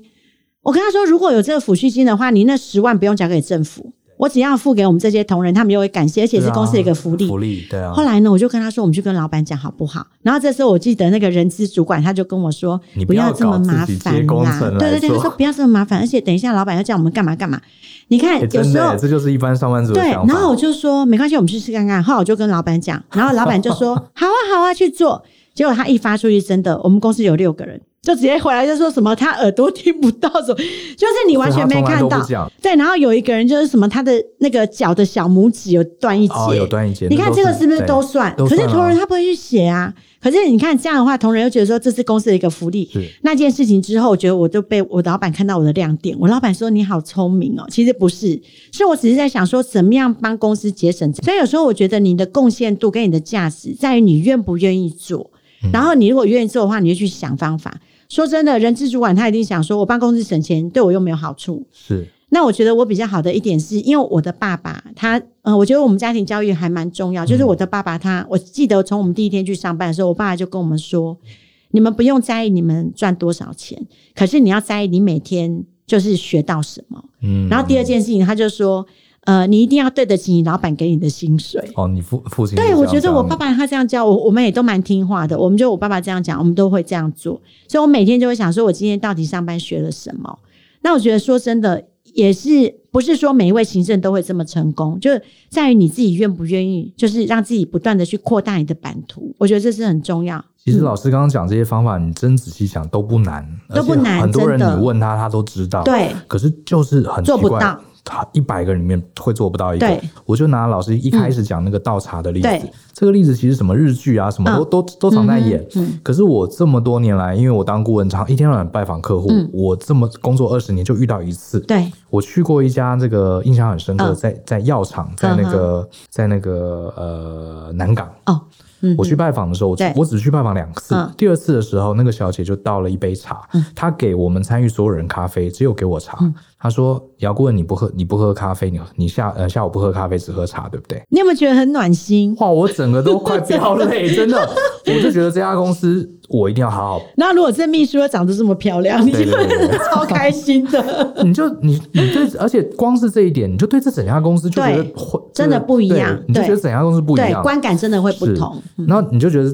我跟他说，如果有这个抚恤金的话，你那十万不用交给政府。我只要付给我们这些同仁，他们就会感谢，而且是公司的一个福利。福利，对啊。后来呢，我就跟他说，我们去跟老板讲好不好？然后这时候我记得那个人资主管他就跟我说，你不要这么麻烦啦。对对对，他说不要这么麻烦，而且等一下老板要叫我们干嘛干嘛。你看，有时候这就是一般上班族的对。然后我就说没关系，我们去试看看。后来我就跟老板讲，然后老板就说好啊好啊去做。结果他一发出去，真的，我们公司有六个人。就直接回来就说什么他耳朵听不到什么，就是你完全没看到。对，然后有一个人就是什么他的那个脚的小拇指有断一截，哦，有断一截。你看这个是不是都算？可是同仁他不会去写啊。可是你看这样的话，同仁又觉得说这是公司的一个福利。那件事情之后，我觉得我就被我老板看到我的亮点。我老板说你好聪明哦，其实不是，是我只是在想说怎么样帮公司节省。所以有时候我觉得你的贡献度跟你的价值在于你愿不愿意做。然后你如果愿意做的话，你就去想方法。说真的，人资主管他一定想说，我帮公司省钱，对我又没有好处。是。那我觉得我比较好的一点是，因为我的爸爸他，呃，我觉得我们家庭教育还蛮重要。就是我的爸爸他，我记得从我们第一天去上班的时候，我爸爸就跟我们说，你们不用在意你们赚多少钱，可是你要在意你每天就是学到什么。嗯。然后第二件事情，他就说。呃，你一定要对得起你老板给你的薪水哦。你父父亲对，我觉得我爸爸他这样教我，我们也都蛮听话的。我们就我爸爸这样讲，我们都会这样做。所以我每天就会想说，我今天到底上班学了什么？那我觉得说真的，也是不是说每一位行政都会这么成功，就在于你自己愿不愿意，就是让自己不断的去扩大你的版图。我觉得这是很重要。其实老师刚刚讲这些方法，你真仔细想都不难，都不难。很多人你问他，他都知道。对，可是就是很做不到。他一百个人里面会做不到一个，我就拿老师一开始讲那个倒茶的例子，嗯、这个例子其实什么日剧啊，什么都、嗯、都都常在演、嗯。可是我这么多年来，因为我当顾问，常一天到晚拜访客户、嗯，我这么工作二十年就遇到一次。对，我去过一家这个印象很深刻，嗯、在在药厂，在那个、嗯、在那个呃南港。哦。我去拜访的时候，我我只去拜访两次、嗯。第二次的时候，那个小姐就倒了一杯茶，嗯、她给我们参与所有人咖啡，只有给我茶。嗯、她说：“姚顾问，你不喝你不喝咖啡，你你下呃下午不喝咖啡，只喝茶，对不对？”你有没有觉得很暖心？哇，我整个都快飙泪，真的，我就觉得这家公司。我一定要好好。那如果这秘书又长得这么漂亮，你就超开心的。你就你你对，而且光是这一点，你就对这整家公司就觉得会真的不一样。你就觉得整家公司不一样，观感真的会不同。然后你就觉得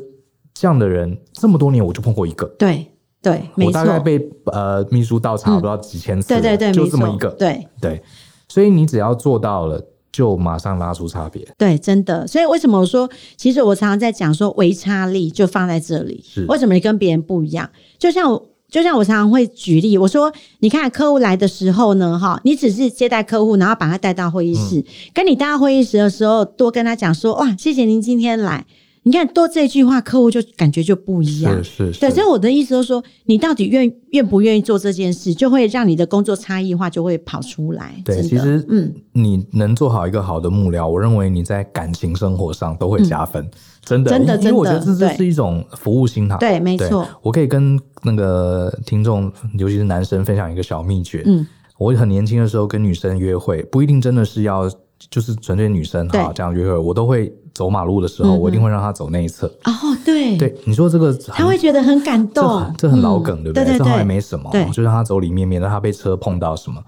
这样的人这么多年，我就碰过一个。对对，我大概被呃秘书倒茶不知道几千次，对对对，就这么一个。对对，所以你只要做到了。就马上拉出差别，对，真的。所以为什么我说，其实我常常在讲说，微差力就放在这里。是为什么你跟别人不一样？就像我，就像我常常会举例，我说，你看客户来的时候呢，哈，你只是接待客户，然后把他带到会议室，嗯、跟你带到会议室的时候，多跟他讲说，哇，谢谢您今天来。你看多这句话，客户就感觉就不一样。是是是。对，所以我的意思就是说，你到底愿愿不愿意做这件事，就会让你的工作差异化就会跑出来。对，其实嗯，你能做好一个好的幕僚，我认为你在感情生活上都会加分。嗯、真的，真的，真的，因为我觉得这是是一种服务心态。对，没错。我可以跟那个听众，尤其是男生，分享一个小秘诀。嗯，我很年轻的时候跟女生约会，不一定真的是要。就是纯粹女生哈，这样约会，我都会走马路的时候，嗯、我一定会让他走那一侧。哦，对，对，你说这个，他会觉得很感动，这，这很老梗，嗯、对不对？对对对，这好像没什么，就让他走里面，免得他被车碰到什么。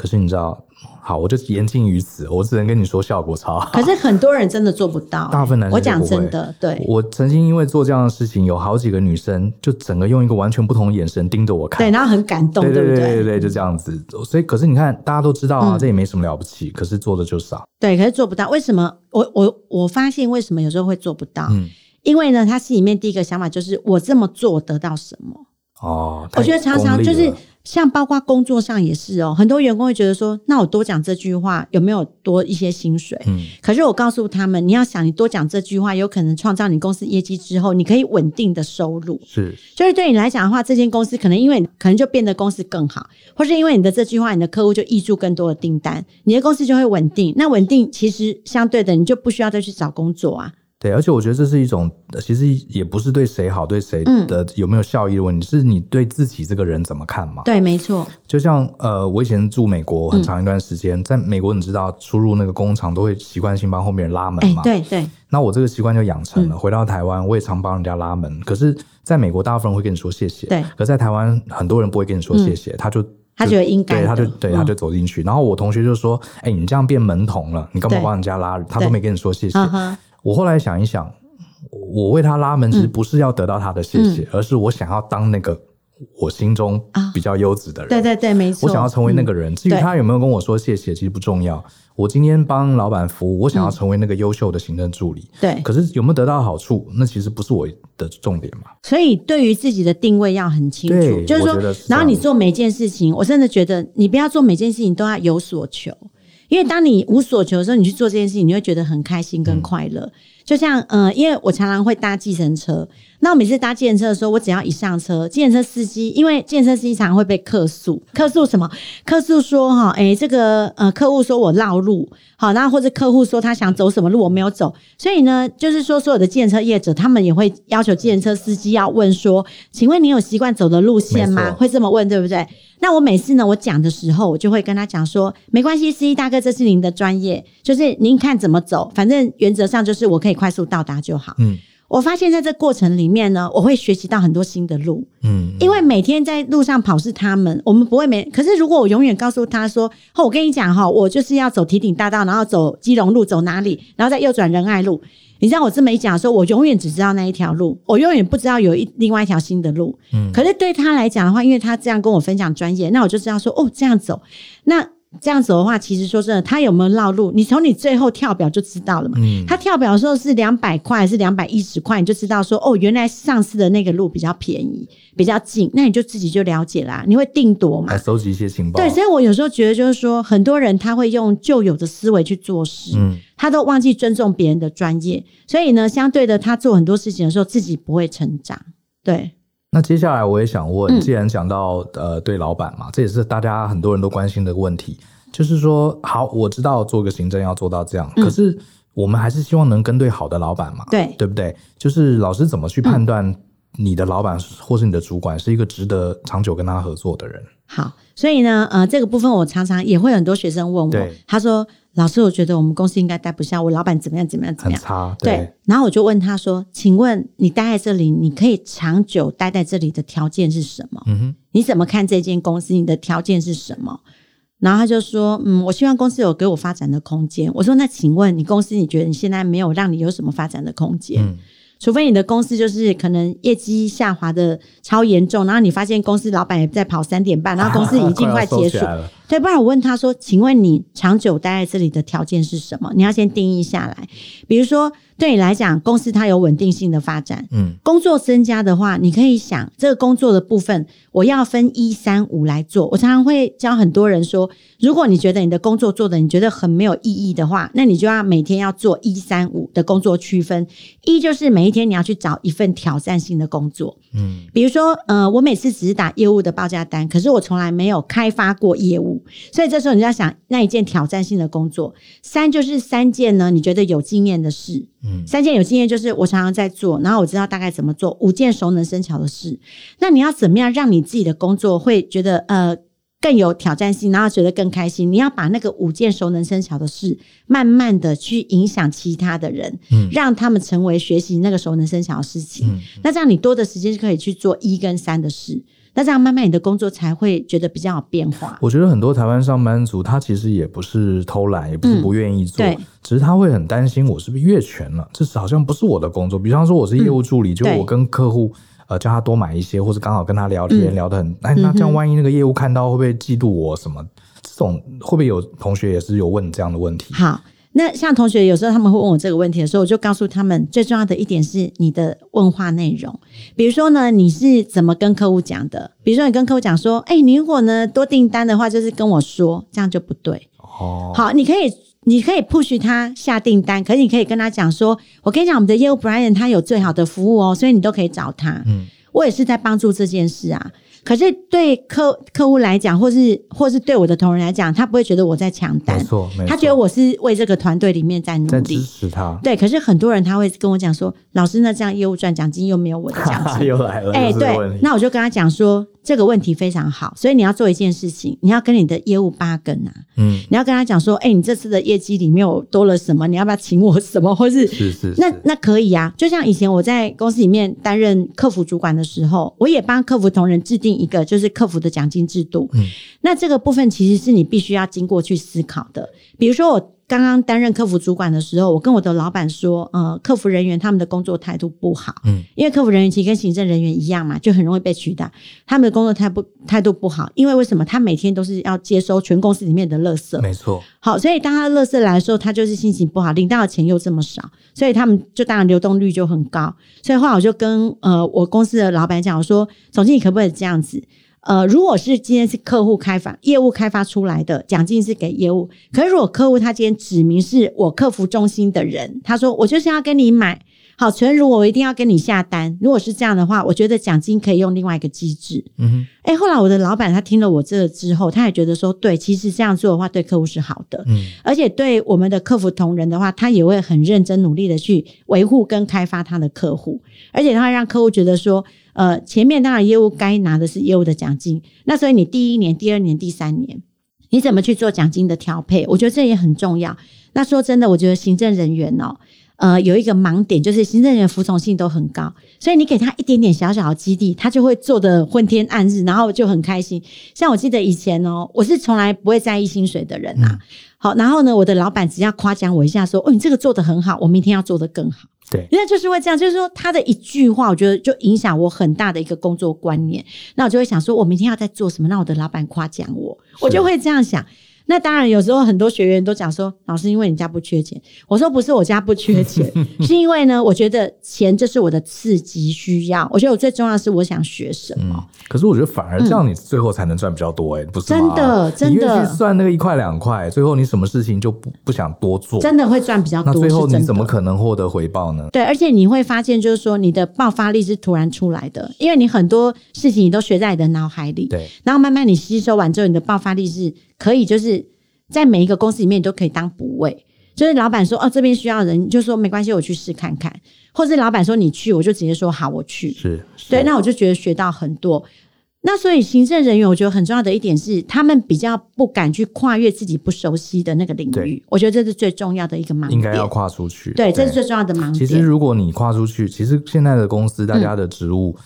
可是你知道？好，我就言尽于此。我只能跟你说，效果超好。可是很多人真的做不到，大部分男生。我讲真的，对。我曾经因为做这样的事情，有好几个女生就整个用一个完全不同的眼神盯着我看，对，然后很感动，对对对对对，对，就这样子。所以，可是你看，大家都知道啊，嗯、这也没什么了不起。可是做的就少，对，可是做不到。为什么？我我我发现为什么有时候会做不到？嗯，因为呢，他心里面第一个想法就是我这么做得到什么？哦，我觉得常常就是。像包括工作上也是哦，很多员工会觉得说，那我多讲这句话有没有多一些薪水？嗯，可是我告诉他们，你要想，你多讲这句话，有可能创造你公司业绩之后，你可以稳定的收入。是，就是对你来讲的话，这间公司可能因为可能就变得公司更好，或是因为你的这句话，你的客户就挹注更多的订单，你的公司就会稳定。那稳定其实相对的，你就不需要再去找工作啊。对，而且我觉得这是一种，其实也不是对谁好，对谁的有没有效益的问题，嗯、是你对自己这个人怎么看嘛？对，没错。就像呃，我以前住美国很长一段时间，嗯、在美国你知道出入那个工厂都会习惯性帮后面人拉门嘛？对对。那我这个习惯就养成了。嗯、回到台湾，我也常帮人家拉门。可是在美国，大部分人会跟你说谢谢。对。可在台湾，很多人不会跟你说谢谢，嗯、他就他觉得应该，对，他就对，他就走进去。嗯、然后我同学就说：“哎，你这样变门童了，你干嘛帮人家拉？对他都没跟你说谢谢。”我后来想一想。我为他拉门，其实不是要得到他的谢谢，而是我想要当那个我心中比较优质的人。对对对，没错。我想要成为那个人。嗯、至于他有没有跟我说谢谢，其实不重要。我今天帮老板服务，我想要成为那个优秀的行政助理。对、嗯。可是有没有得到好处，那其实不是我的重点嘛。所以，对于自己的定位要很清楚，就是说，是然后你做每件事情，我真的觉得你不要做每件事情都要有所求，因为当你无所求的时候，你去做这件事情，你会觉得很开心跟快乐。嗯就像呃，因为我常常会搭计程车，那我每次搭计程车的时候，我只要一上车，计程车司机因为计程车司机常常会被客诉，客诉什么？客诉说哈，诶、欸、这个呃，客户说我绕路，好，那或者客户说他想走什么路我没有走，所以呢，就是说所有的计程车业者他们也会要求计程车司机要问说，请问你有习惯走的路线吗？错会这么问，对不对？那我每次呢，我讲的时候，我就会跟他讲说，没关系，司机大哥，这是您的专业，就是您看怎么走，反正原则上就是我可以。快速到达就好。嗯，我发现在这过程里面呢，我会学习到很多新的路。嗯，因为每天在路上跑是他们，我们不会每。可是如果我永远告诉他说：“哦，我跟你讲哈，我就是要走提顶大道，然后走基隆路，走哪里，然后再右转仁爱路。”你知道我这么一讲说，我永远只知道那一条路，我永远不知道有一另外一条新的路。嗯，可是对他来讲的话，因为他这样跟我分享专业，那我就知道说：“哦，这样走。”那这样子的话，其实说真的，他有没有绕路，你从你最后跳表就知道了嘛。嗯，他跳表的时候是两百块还是两百一十块，你就知道说哦，原来上次的那个路比较便宜，比较近，那你就自己就了解啦。你会定夺嘛？来收集一些情报。对，所以我有时候觉得就是说，很多人他会用旧有的思维去做事，嗯，他都忘记尊重别人的专业，所以呢，相对的，他做很多事情的时候自己不会成长。对。那接下来我也想问，既然讲到、嗯、呃对老板嘛，这也是大家很多人都关心的问题，就是说，好，我知道做个行政要做到这样，嗯、可是我们还是希望能跟对好的老板嘛，对对不对？就是老师怎么去判断你的老板或是你的主管是一个值得长久跟他合作的人？好，所以呢，呃，这个部分我常常也会很多学生问我，他说。老师，我觉得我们公司应该待不下，我老板怎么样怎么样怎么样，很差，对。对，然后我就问他说：“请问你待在这里，你可以长久待在这里的条件是什么？嗯哼，你怎么看这间公司？你的条件是什么？”然后他就说：“嗯，我希望公司有给我发展的空间。”我说：“那请问你公司，你觉得你现在没有让你有什么发展的空间？”嗯除非你的公司就是可能业绩下滑的超严重，然后你发现公司老板也在跑三点半，然后公司已经快结束，对，不然我问他说：“请问你长久待在这里的条件是什么？”你要先定义下来，比如说。对你来讲，公司它有稳定性的发展，嗯，工作增加的话，你可以想这个工作的部分，我要分一三五来做。我常常会教很多人说，如果你觉得你的工作做的你觉得很没有意义的话，那你就要每天要做一三五的工作区分。一就是每一天你要去找一份挑战性的工作，嗯，比如说，呃，我每次只是打业务的报价单，可是我从来没有开发过业务，所以这时候你就要想那一件挑战性的工作。三就是三件呢，你觉得有经验的事。三件有经验，就是我常常在做，然后我知道大概怎么做。五件熟能生巧的事，那你要怎么样让你自己的工作会觉得呃更有挑战性，然后觉得更开心？你要把那个五件熟能生巧的事，慢慢的去影响其他的人，嗯，让他们成为学习那个熟能生巧的事情。嗯，那这样你多的时间就可以去做一跟三的事。那这样慢慢你的工作才会觉得比较有变化。我觉得很多台湾上班族他其实也不是偷懒，也不是不愿意做，嗯、只是他会很担心我是不是越权了，这是好像不是我的工作。比方说我是业务助理，嗯、就我跟客户呃叫他多买一些，或者刚好跟他聊天、嗯、聊得很，哎，那这样万一那个业务看到会不会嫉妒我什么？这种会不会有同学也是有问这样的问题？好。那像同学有时候他们会问我这个问题的时候，我就告诉他们，最重要的一点是你的问话内容。比如说呢，你是怎么跟客户讲的？比如说你跟客户讲说，哎、欸，你如果呢多订单的话，就是跟我说，这样就不对。哦，好，你可以你可以 push 他下订单，可是你可以跟他讲说，我跟你讲，我们的业务 Brian 他有最好的服务哦，所以你都可以找他。嗯，我也是在帮助这件事啊。可是对客客户来讲，或是或是对我的同仁来讲，他不会觉得我在抢单，没错，没错，他觉得我是为这个团队里面在努力，在支持他。对，可是很多人他会跟我讲说，老师，那这样业务赚奖金又没有我的奖金，又来了。哎、欸，对，那我就跟他讲说。这个问题非常好，所以你要做一件事情，你要跟你的业务八根啊，嗯，你要跟他讲说，哎、欸，你这次的业绩里面有多了什么？你要不要请我什么？或是是是，是，那那可以啊。就像以前我在公司里面担任客服主管的时候，我也帮客服同仁制定一个就是客服的奖金制度。嗯，那这个部分其实是你必须要经过去思考的。比如说我。刚刚担任客服主管的时候，我跟我的老板说，呃，客服人员他们的工作态度不好，嗯，因为客服人员其实跟行政人员一样嘛，就很容易被取代。他们的工作态不态度不好，因为为什么？他每天都是要接收全公司里面的垃圾，没错。好，所以当他的垃圾来的时候，他就是心情不好，领到的钱又这么少，所以他们就当然流动率就很高。所以后来我就跟呃我公司的老板讲，我说，总经理可不可以这样子？呃，如果是今天是客户开发业务开发出来的奖金是给业务，可是如果客户他今天指明是我客服中心的人，他说我就是要跟你买，好，纯如果我一定要跟你下单，如果是这样的话，我觉得奖金可以用另外一个机制。嗯哼，哎、欸，后来我的老板他听了我这个之后，他也觉得说，对，其实这样做的话对客户是好的，嗯，而且对我们的客服同仁的话，他也会很认真努力的去维护跟开发他的客户，而且他会让客户觉得说。呃，前面当然业务该拿的是业务的奖金，那所以你第一年、第二年、第三年，你怎么去做奖金的调配？我觉得这也很重要。那说真的，我觉得行政人员哦，呃，有一个盲点，就是行政人员服从性都很高，所以你给他一点点小小的激励，他就会做得昏天暗日，然后就很开心。像我记得以前哦，我是从来不会在意薪水的人呐、啊。好，然后呢，我的老板只要夸奖我一下，说：“哦，你这个做得很好，我明天要做得更好。”对，因为就是会这样，就是说他的一句话，我觉得就影响我很大的一个工作观念。那我就会想说，我明天要再做什么？那我的老板夸奖我，我就会这样想。那当然，有时候很多学员都讲说：“老师，因为你家不缺钱。”我说：“不是我家不缺钱，是因为呢，我觉得钱这是我的刺激需要。我觉得我最重要的是我想学什么。嗯”可是我觉得反而这样，你最后才能赚比较多哎、不是？真的，真的，你越去算那个一块两块，最后你什么事情就不不想多做，真的会赚比较多。那最后你怎么可能获得回报呢？对，而且你会发现，就是说你的爆发力是突然出来的，因为你很多事情你都学在你的脑海里，对，然后慢慢你吸收完之后，你的爆发力是可以就是。在每一个公司里面，你都可以当补位，就是老板说哦，这边需要人，就说没关系，我去试看看，或是老板说你去，我就直接说好，我去。是，是，对，那我就觉得学到很多。那所以行政人员，我觉得很重要的一点是，他们比较不敢去跨越自己不熟悉的那个领域。我觉得这是最重要的一个盲点，应该要跨出去。对，这是最重要的盲点。其实如果你跨出去，其实现在的公司大家的职务。嗯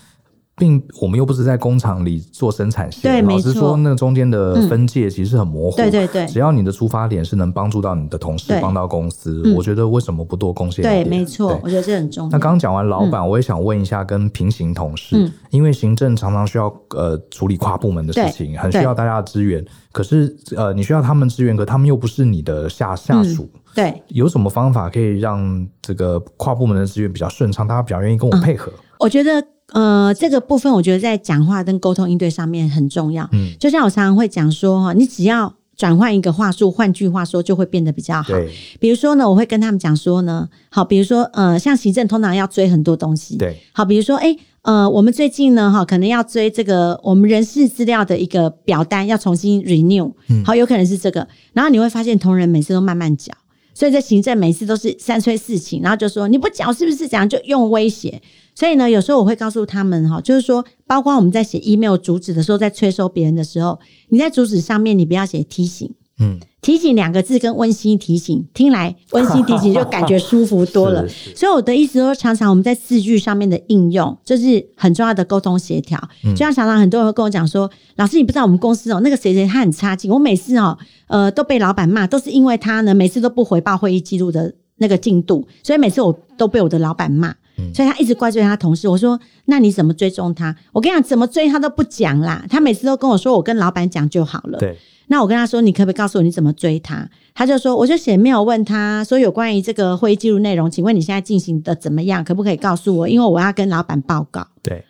并我们又不是在工厂里做生产线，对，老实说，那中间的分界其实很模糊。对对对，只要你的出发点是能帮助到你的同事，帮到公司，我觉得为什么不多贡献？对，没错，我觉得这很重要。那刚刚讲完老板，我也想问一下跟平行同事，因为行政常常需要呃处理跨部门的事情，很需要大家的支援。可是呃，你需要他们支援，可他们又不是你的下下属，对，有什么方法可以让这个跨部门的资源比较顺畅，大家比较愿意跟我配合？我觉得。呃，这个部分我觉得在讲话跟沟通应对上面很重要。嗯，就像我常常会讲说哈，你只要转换一个话术，换句话说就会变得比较好。比如说呢，我会跟他们讲说呢，好，比如说呃，像行政通常要追很多东西。对，好，比如说哎，呃，我们最近呢哈，可能要追这个我们人事资料的一个表单要重新 renew。嗯，好，有可能是这个，然后你会发现同仁每次都慢慢缴，所以在行政每次都是三催四请，然后就说你不缴是不是这样，就用威胁。所以呢，有时候我会告诉他们哈，就是说，包括我们在写 email 主旨的时候，在催收别人的时候，你在主旨上面你不要写提醒，嗯，提醒两个字跟温馨提醒，听来温馨提醒就感觉舒服多了。所以我的意思说，常常我们在字句上面的应用，就是很重要的沟通协调。就像常常很多人会跟我讲说，老师你不知道我们公司哦，那个谁谁他很差劲，我每次哦，呃，都被老板骂，都是因为他呢，每次都不回报会议记录的那个进度，所以每次我都被我的老板骂。所以他一直怪罪他同事。我说：“那你怎么追踪他？”我跟你讲，怎么追他都不讲啦。他每次都跟我说：“我跟老板讲就好了。”对。那我跟他说，你可不可以告诉我你怎么追他？他就说，我就写 mail 问他说，有关于这个会议记录内容，请问你现在进行的怎么样？可不可以告诉我？因为我要跟老板报告。对，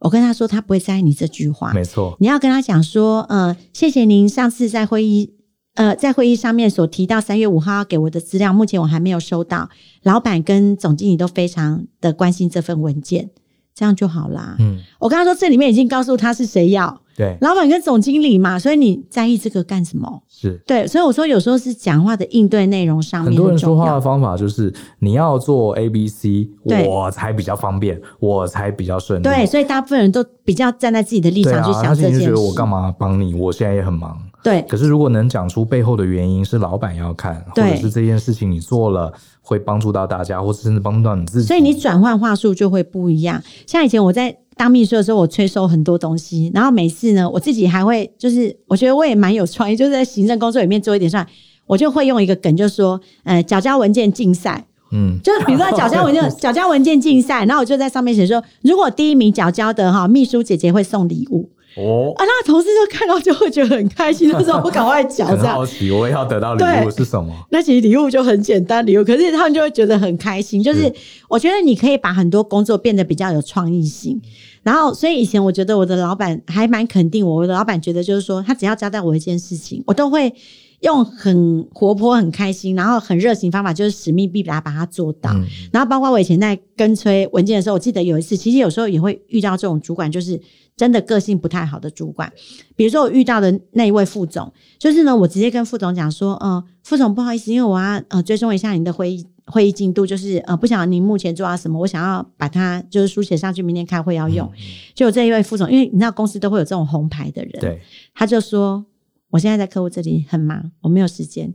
我跟他说，他不会在意你这句话。没错，你要跟他讲说，呃，谢谢您上次在会议，呃，在会议上面所提到三月五号要给我的资料，目前我还没有收到。老板跟总经理都非常的关心这份文件，这样就好啦。嗯，我跟他说，这里面已经告诉他是谁要。对，老板跟总经理嘛，所以你在意这个干什么？是对，所以我说有时候是讲话的应对内容上面很，很多人说话的方法就是你要做 A B C，我才比较方便，我才比较顺利。对，所以大部分人都比较站在自己的立场去想这件事。觉得我干嘛帮你？我现在也很忙。对，可是如果能讲出背后的原因是老板要看，或者是这件事情你做了会帮助到大家，或者甚至帮助到你自己，所以你转换话术就会不一样。像以前我在。当秘书的时候，我催收很多东西，然后每次呢，我自己还会就是，我觉得我也蛮有创意，就是在行政工作里面做一点算，我就会用一个梗，就是说，呃，缴交文件竞赛，嗯，就是比如说缴交文件，缴交文件竞赛，然后我就在上面写说，如果第一名缴交的哈，秘书姐姐会送礼物。哦，啊，那同事就看到就会觉得很开心，那时候我赶快讲，这样好奇我也要得到礼物是什么？那其实礼物就很简单，礼物，可是他们就会觉得很开心。就是我觉得你可以把很多工作变得比较有创意性，然后所以以前我觉得我的老板还蛮肯定我，我的老板觉得就是说他只要交代我一件事情，我都会用很活泼、很开心，然后很热情方法，就是使命必达把它做到。然后包括我以前在跟催文件的时候，我记得有一次，其实有时候也会遇到这种主管，就是。真的个性不太好的主管，比如说我遇到的那一位副总，就是呢，我直接跟副总讲说，呃，副总不好意思，因为我要呃追踪一下您的会议会议进度，就是呃不晓得您目前做到什么，我想要把它就是书写上去，明天开会要用。就这一位副总，因为你知道公司都会有这种红牌的人，对，他就说我现在在客户这里很忙，我没有时间，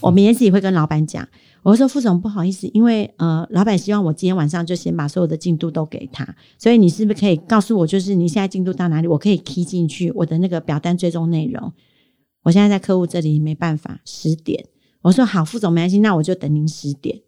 我明天自己会跟老板讲。我说副总不好意思，因为呃，老板希望我今天晚上就先把所有的进度都给他，所以你是不是可以告诉我，就是你现在进度到哪里，我可以 key 进去我的那个表单追踪内容。我现在在客户这里没办法，十点。我说好，副总没关系，那我就等您十点。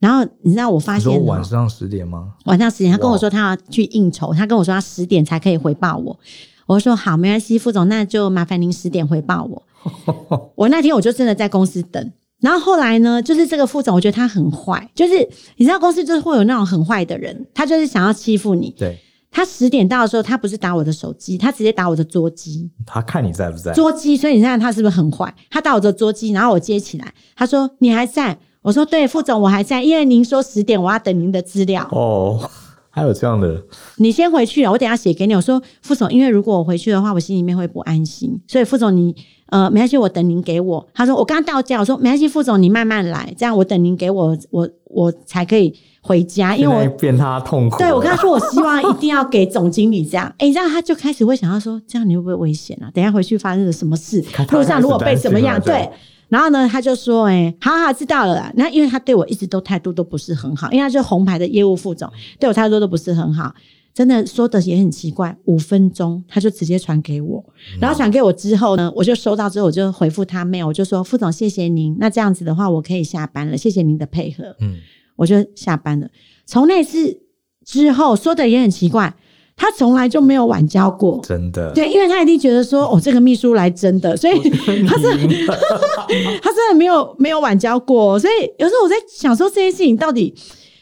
然后你知道我发现，晚上十点吗？晚上十点，他跟我说他要去应酬，他跟我说他十点才可以回报我。我说好，没关系，副总，那就麻烦您十点回报我。我那天我就真的在公司等。然后后来呢，就是这个副总，我觉得他很坏，就是你知道公司就是会有那种很坏的人，他就是想要欺负你。对，他十点到的时候，他不是打我的手机，他直接打我的桌机。他看你在不在？桌机，所以你看他是不是很坏？他打我的桌机，然后我接起来，他说你还在？我说对，副总我还在，因为您说十点我要等您的资料。哦，还有这样的？你先回去了，我等下写给你。我说副总，因为如果我回去的话，我心里面会不安心，所以副总你。呃，没关系，我等您给我。他说我刚到家，我说没关系，副总你慢慢来，这样我等您给我，我我才可以回家，因为我变他痛苦。对，我跟他说，我希望一定要给总经理这样。哎，这样他就开始会想到说，这样你会不会危险啊？等一下回去发生了什么事？路上如果被怎么样？对。然后呢，他就说，哎，好好知道了啦。那因为他对我一直都态度都不是很好，因为他是红牌的业务副总，对我态度都不是很好。真的说的也很奇怪，五分钟他就直接传给我，然后传给我之后呢，我就收到之后我就回复他 mail，我就说副总谢谢您，那这样子的话我可以下班了，谢谢您的配合，嗯，我就下班了。从那次之后说的也很奇怪，他从来就没有晚交过，真的，对，因为他一定觉得说哦这个秘书来真的，所以 他是 他真的没有没有晚交过，所以有时候我在想说这件事情到底。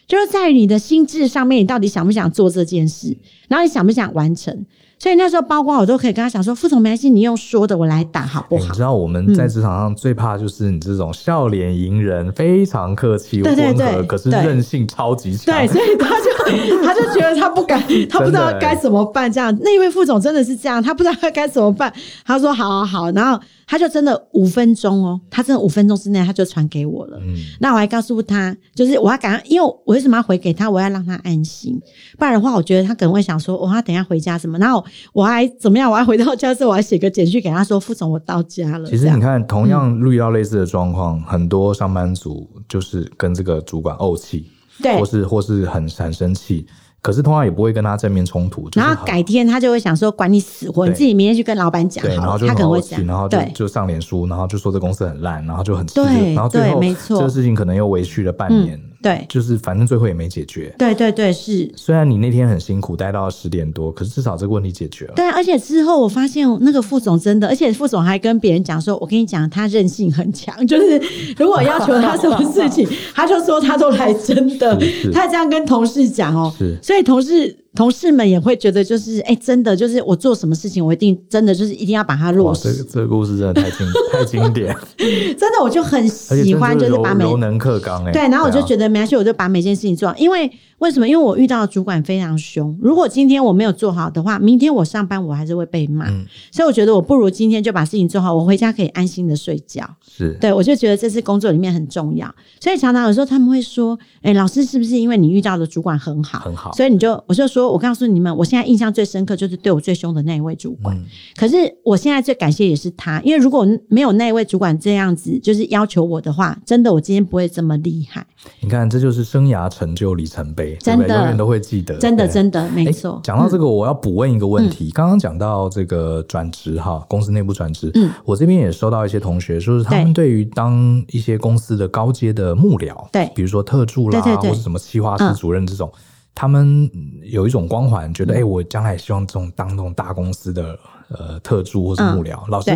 就是在你的心智上面，你到底想不想做这件事，然后你想不想完成？所以那时候，包括我都可以跟他讲说：“副总没关系，你用说的，我来打好不好？”你知道我们在职场上最怕就是你这种笑脸迎人，嗯、非常客气、温和，可是韧性超级强。对，所以他就 他就觉得他不敢，他不知道该怎么办。这样，那一位副总真的是这样，他不知道他该怎么办。他说：“好好好。”然后他就真的五分钟哦，他真的五分钟之内他就传给我了。嗯，那我还告诉他，就是我要赶，因为我为什么要回给他？我要让他安心，不然的话，我觉得他可能会想说：“我他等一下回家什么？”然后。我还怎么样？我还回到家之后，我还写个简讯给他说：“副总，我到家了。”其实你看，同样遇到类似的状况，嗯，很多上班族就是跟这个主管怄气，对，或是或是很很生气，可是通常也不会跟他正面冲突。然后改天他就会想说：“管你死活，你自己明天去跟老板讲。”对，然后就他可能会讲，然后就就上脸书，然后就说这公司很烂，然后就很气，然后最后没错，这个事情可能又维续了半年。嗯对，就是反正最后也没解决。对对对，是。虽然你那天很辛苦，待到十点多，可是至少这个问题解决了。对，而且之后我发现那个副总真的，而且副总还跟别人讲说：“我跟你讲，他韧性很强，就是如果要求他什么事情，他就说他都来真的。”他这样跟同事讲哦，是，所以同事。同事们也会觉得，就是哎、欸，真的，就是我做什么事情，我一定真的就是一定要把它落实。这个这个故事真的太经 太经典，真的，我就很喜欢，就是把每柔能克刚哎，对，然后我就觉得没关系，我就把每件事情做好，因为。为什么？因为我遇到的主管非常凶。如果今天我没有做好的话，明天我上班我还是会被骂。嗯、所以我觉得我不如今天就把事情做好，我回家可以安心的睡觉。是，对，我就觉得这是工作里面很重要。所以常常有时候他们会说：“哎、欸，老师是不是因为你遇到的主管很好，很好，所以你就……我就说，我告诉你们，我现在印象最深刻就是对我最凶的那一位主管。嗯、可是我现在最感谢也是他，因为如果没有那一位主管这样子就是要求我的话，真的我今天不会这么厉害。你看，这就是生涯成就里程碑，真的。永远都会。会记得，真的真的没错。讲到这个，我要补问一个问题。刚刚讲到这个转职哈，公司内部转职，嗯，我这边也收到一些同学说，是他们对。于当一些公司的高阶的幕僚，对，比如说特助啦，或者什么企划室主任这种，他们有一种光环，觉得哎，我将来希望这种当这种大公司的呃特助或者幕僚。老师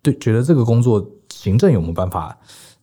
对觉得这个工作行政有没有办法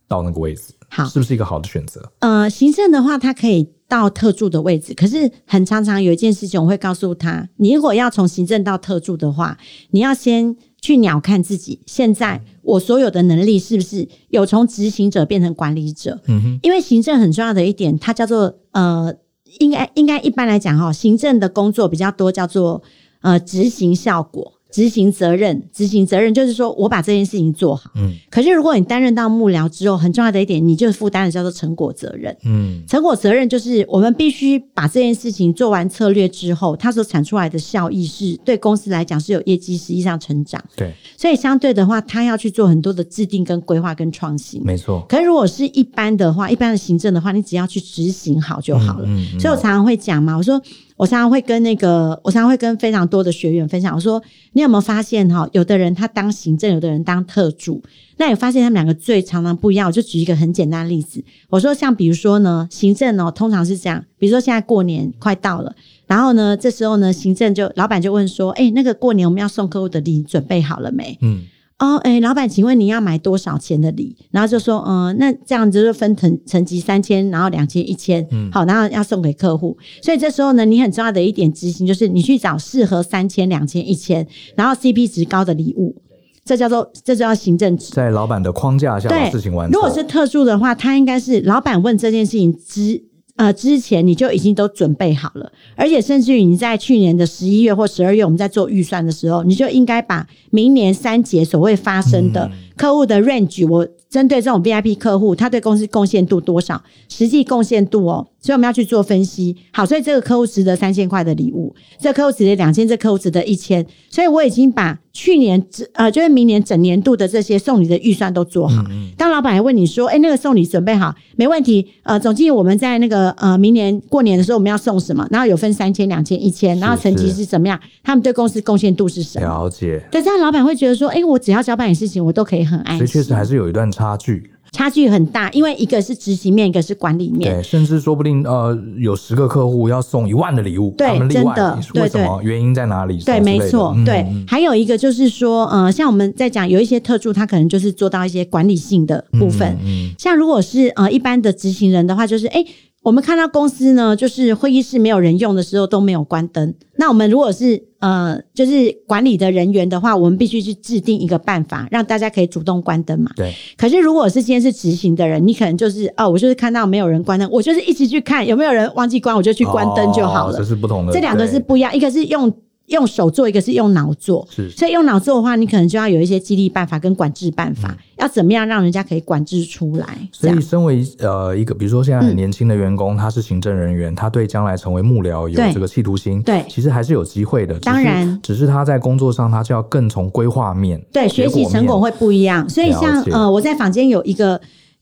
到那个位置？好，是不是一个好的选择？呃，行政的话，它可以。到特助的位置，可是很常常有一件事情，我会告诉他：你如果要从行政到特助的话，你要先去鸟看自己，现在我所有的能力是不是有从执行者变成管理者？嗯哼，因为行政很重要的一点，它叫做呃，应该应该一般来讲哈，行政的工作比较多，叫做呃执行效果。执行责任，执行责任就是说我把这件事情做好。嗯，可是如果你担任到幕僚之后，很重要的一点，你就负担的叫做成果责任。嗯，成果责任就是我们必须把这件事情做完策略之后，它所产出来的效益是对公司来讲是有业绩实际上成长。对，所以相对的话，他要去做很多的制定跟规划跟创新。没错。可是如果是一般的话，一般的行政的话，你只要去执行好就好了。嗯，嗯，嗯，所以我常常会讲嘛，我说。我常常会跟那个，我常常会跟非常多的学员分享。我说，你有没有发现哈，有的人他当行政，有的人当特助。那你发现他们两个最常常不一样。我就举一个很简单的例子。我说，像比如说呢，行政哦，通常是这样。比如说现在过年快到了，然后呢，这时候呢，行政就老板就问说：“哎，那个过年我们要送客户的礼准备好了没？”嗯。哦，哎、欸，老板，请问你要买多少钱的礼？然后就说，嗯、呃，那这样子就分层层级三千，然后两千、一千，嗯，好，然后要送给客户。所以这时候呢，你很重要的一点执行就是你去找适合三千、两千、一千，然后 CP 值高的礼物，这叫做这叫行政职。在老板的框架下把事情完成。如果是特殊的话，他应该是老板问这件事情之。呃，之前你就已经都准备好了，而且甚至于你在去年的十一月或十二月，我们在做预算的时候，你就应该把明年三节所谓发生的客户的 range，我针对这种 VIP 客户，他对公司贡献度多少，实际贡献度哦。所以我们要去做分析，好，所以这个客户值得三千块的礼物，这个客户值得两千，这个客户值得一千，所以我已经把去年呃，就是明年整年度的这些送礼的预算都做好。嗯嗯，当老板还问你说，哎、欸，那个送礼准备好没问题？呃，总经理我们在那个呃明年过年的时候我们要送什么？然后有分三千、两千、一千，然后成绩是怎么样？他们对公司贡献度是什么？了解。对，这样老板会觉得说，哎、欸，我只要交办点事情，我都可以很安心。所以确实还是有一段差距。差距很大，因为一个是执行面，一个是管理面。对，甚至说不定呃，有十个客户要送一万的礼物，对，他们例外，真的，为什么？原因在哪里？对，没错，嗯、对。还有一个就是说，呃，像我们在讲有一些特助，他可能就是做到一些管理性的部分。嗯，嗯，像如果是呃一般的执行人的话，就是哎。诶我们看到公司呢，就是会议室没有人用的时候都没有关灯。那我们如果是呃，就是管理的人员的话，我们必须去制定一个办法，让大家可以主动关灯嘛。对。可是如果是今天是执行的人，你可能就是哦，我就是看到没有人关灯，我就是一直去看有没有人忘记关，我就去关灯就好了。哦，这是不同的。这两个是不一样，一个是用。用手做，一个是用脑做，是，所以用脑做的话，你可能就要有一些激励办法跟管制办法，嗯、要怎么样让人家可以管制出来。所以，身为呃一个，比如说现在很年轻的员工，嗯、他是行政人员，他对将来成为幕僚有这个企图心，对，其实还是有机会的。当然，只是他在工作上，他就要更从规划面，对，学习成果会不一样。所以像，像呃，我在坊间有一个。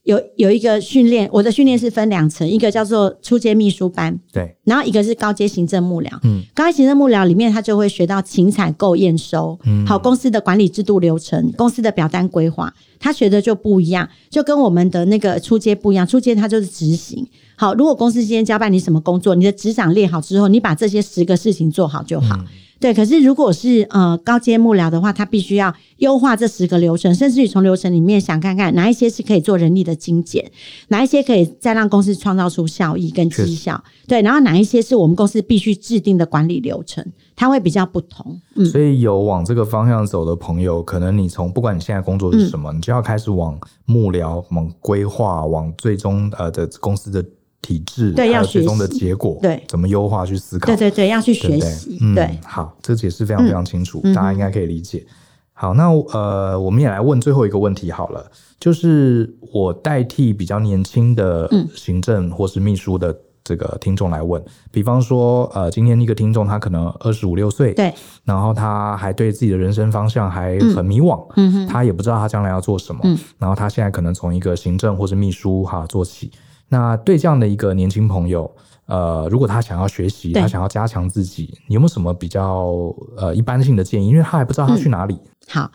有有一个训练，我的训练是分两层，一个叫做初阶秘书班，对，然后一个是高阶行政幕僚。嗯，高阶行政幕僚里面，他就会学到请采购验收，嗯，好，公司的管理制度流程，公司的表单规划，他学的就不一样，就跟我们的那个初阶不一样。初阶他就是执行。好，如果公司今天交办你什么工作，你的职掌列好之后，你把这些十个事情做好就好。嗯对，可是如果是呃高阶幕僚的话，他必须要优化这十个流程，甚至于从流程里面想看看哪一些是可以做人力的精简，哪一些可以再让公司创造出效益跟绩效。对，然后哪一些是我们公司必须制定的管理流程，它会比较不同。嗯，所以有往这个方向走的朋友，可能你从不管你现在工作是什么，嗯，你就要开始往幕僚、往规划、往最终呃的公司的。体制对，要最终的结果对，怎么优化去思考？对对对，要去学习。嗯，对，好，这解释非常非常清楚，嗯、大家应该可以理解。好，那呃，我们也来问最后一个问题好了，就是我代替比较年轻的行政或是秘书的这个听众来问，比方说，呃，今天一个听众他可能二十五六岁，对，然后他还对自己的人生方向还很迷惘，嗯，他也不知道他将来要做什么，嗯，然后他现在可能从一个行政或是秘书哈做起。那对这样的一个年轻朋友，呃，如果他想要学习，他想要加强自己，你有没有什么比较呃一般性的建议？因为他还不知道他去哪里。嗯、好，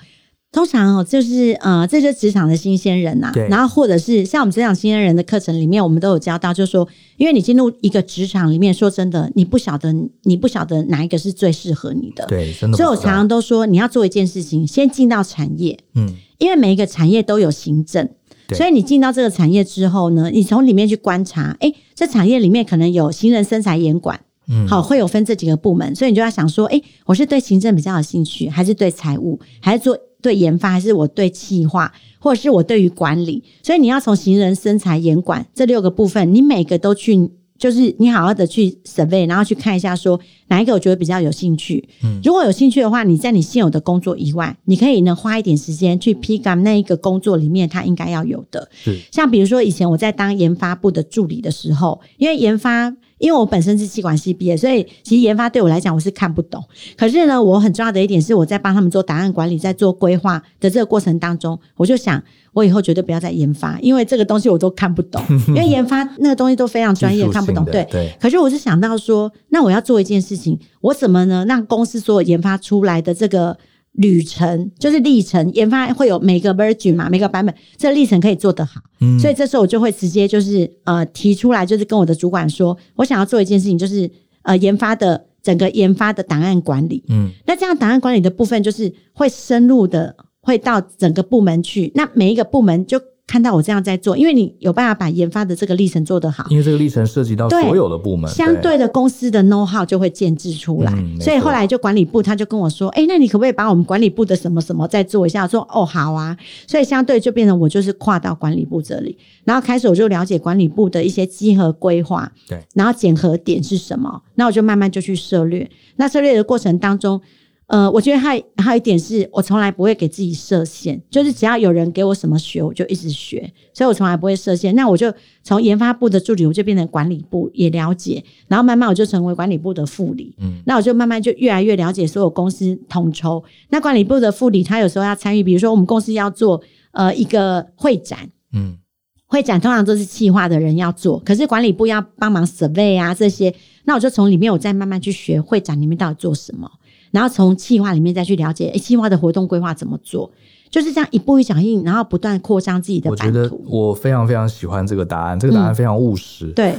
通常哦，就是呃，这就是职场的新鲜人呐、啊。然后或者是像我们职场新鲜人的课程里面，我们都有教到，就是说，因为你进入一个职场里面，说真的，你不晓得，你不晓得哪一个是最适合你的。对，真的。所以我常常都说，你要做一件事情，先进到产业。嗯。因为每一个产业都有行政。所以你进到这个产业之后呢，你从里面去观察，哎，这产业里面可能有行人、身材严管，嗯，好，会有分这几个部门，所以你就要想说，哎，我是对行政比较有兴趣，还是对财务，还是做对研发，还是我对企划，或者是我对于管理？所以你要从行人、身材、严管这六个部分，你每个都去。就是你好好的去 survey，然后去看一下，说哪一个我觉得比较有兴趣。嗯，如果有兴趣的话，你在你现有的工作以外，你可以呢花一点时间去 pick up 那一个工作里面它应该要有的。是，像比如说以前我在当研发部的助理的时候，因为研发。因为我本身是气管系毕业，所以其实研发对我来讲我是看不懂。可是呢，我很重要的一点是我在帮他们做档案管理，在做规划的这个过程当中，我就想我以后绝对不要再研发，因为这个东西我都看不懂。因为研发那个东西都非常专业，看不懂。对对。可是我是想到说，那我要做一件事情，我怎么呢让公司所有研发出来的这个。旅程就是历程，研发会有每个 version 嘛，每个版本，这个历程可以做得好。嗯，所以这时候我就会直接就是呃提出来，就是跟我的主管说，我想要做一件事情，就是呃研发的整个研发的档案管理。嗯，那这样档案管理的部分就是会深入的，会到整个部门去，那每一个部门就。看到我这样在做，因为你有办法把研发的这个历程做得好，因为这个历程涉及到所有的部门，相对的公司的 know how 就会建制出来。嗯、所以后来就管理部他就跟我说：“哎、欸，那你可不可以把我们管理部的什么什么再做一下？”我说：“哦，好啊。”所以相对就变成我就是跨到管理部这里，然后开始我就了解管理部的一些稽核规划，对，然后检核点是什么，那我就慢慢就去涉略。那涉略的过程当中。呃，我觉得还还有一点是我从来不会给自己设限，就是只要有人给我什么学，我就一直学，所以我从来不会设限。那我就从研发部的助理，我就变成管理部，也了解，然后慢慢我就成为管理部的副理。嗯，那我就慢慢就越来越了解所有公司统筹。那管理部的副理，他有时候要参与，比如说我们公司要做呃一个会展，嗯，会展通常都是企划的人要做，可是管理部要帮忙 survey 啊这些，那我就从里面我再慢慢去学会展里面到底做什么。然后从计划里面再去了解，诶，计划的活动规划怎么做？就是这样一步一脚印，然后不断扩张自己的版图。我觉得我非常非常喜欢这个答案，这个答案非常务实。嗯、对。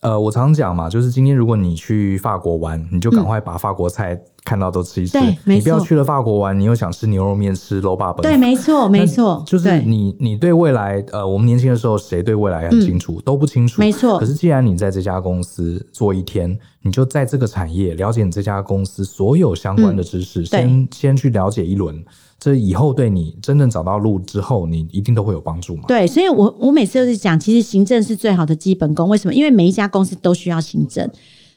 呃，我常讲嘛，就是今天如果你去法国玩，你就赶快把法国菜看到都吃一吃。对，没错。你不要去了法国玩，你又想吃牛肉面、吃卤肉饭。对，没错，没错。就是你，你对未来，呃，我们年轻的时候，谁对未来很清楚？嗯、都不清楚。没错。可是既然你在这家公司做一天，你就在这个产业了解你这家公司所有相关的知识，嗯、先先去了解一轮。这以后对你真正找到路之后，你一定都会有帮助嘛？对，所以我我每次都是讲，其实行政是最好的基本功。为什么？因为每一家公司都需要行政，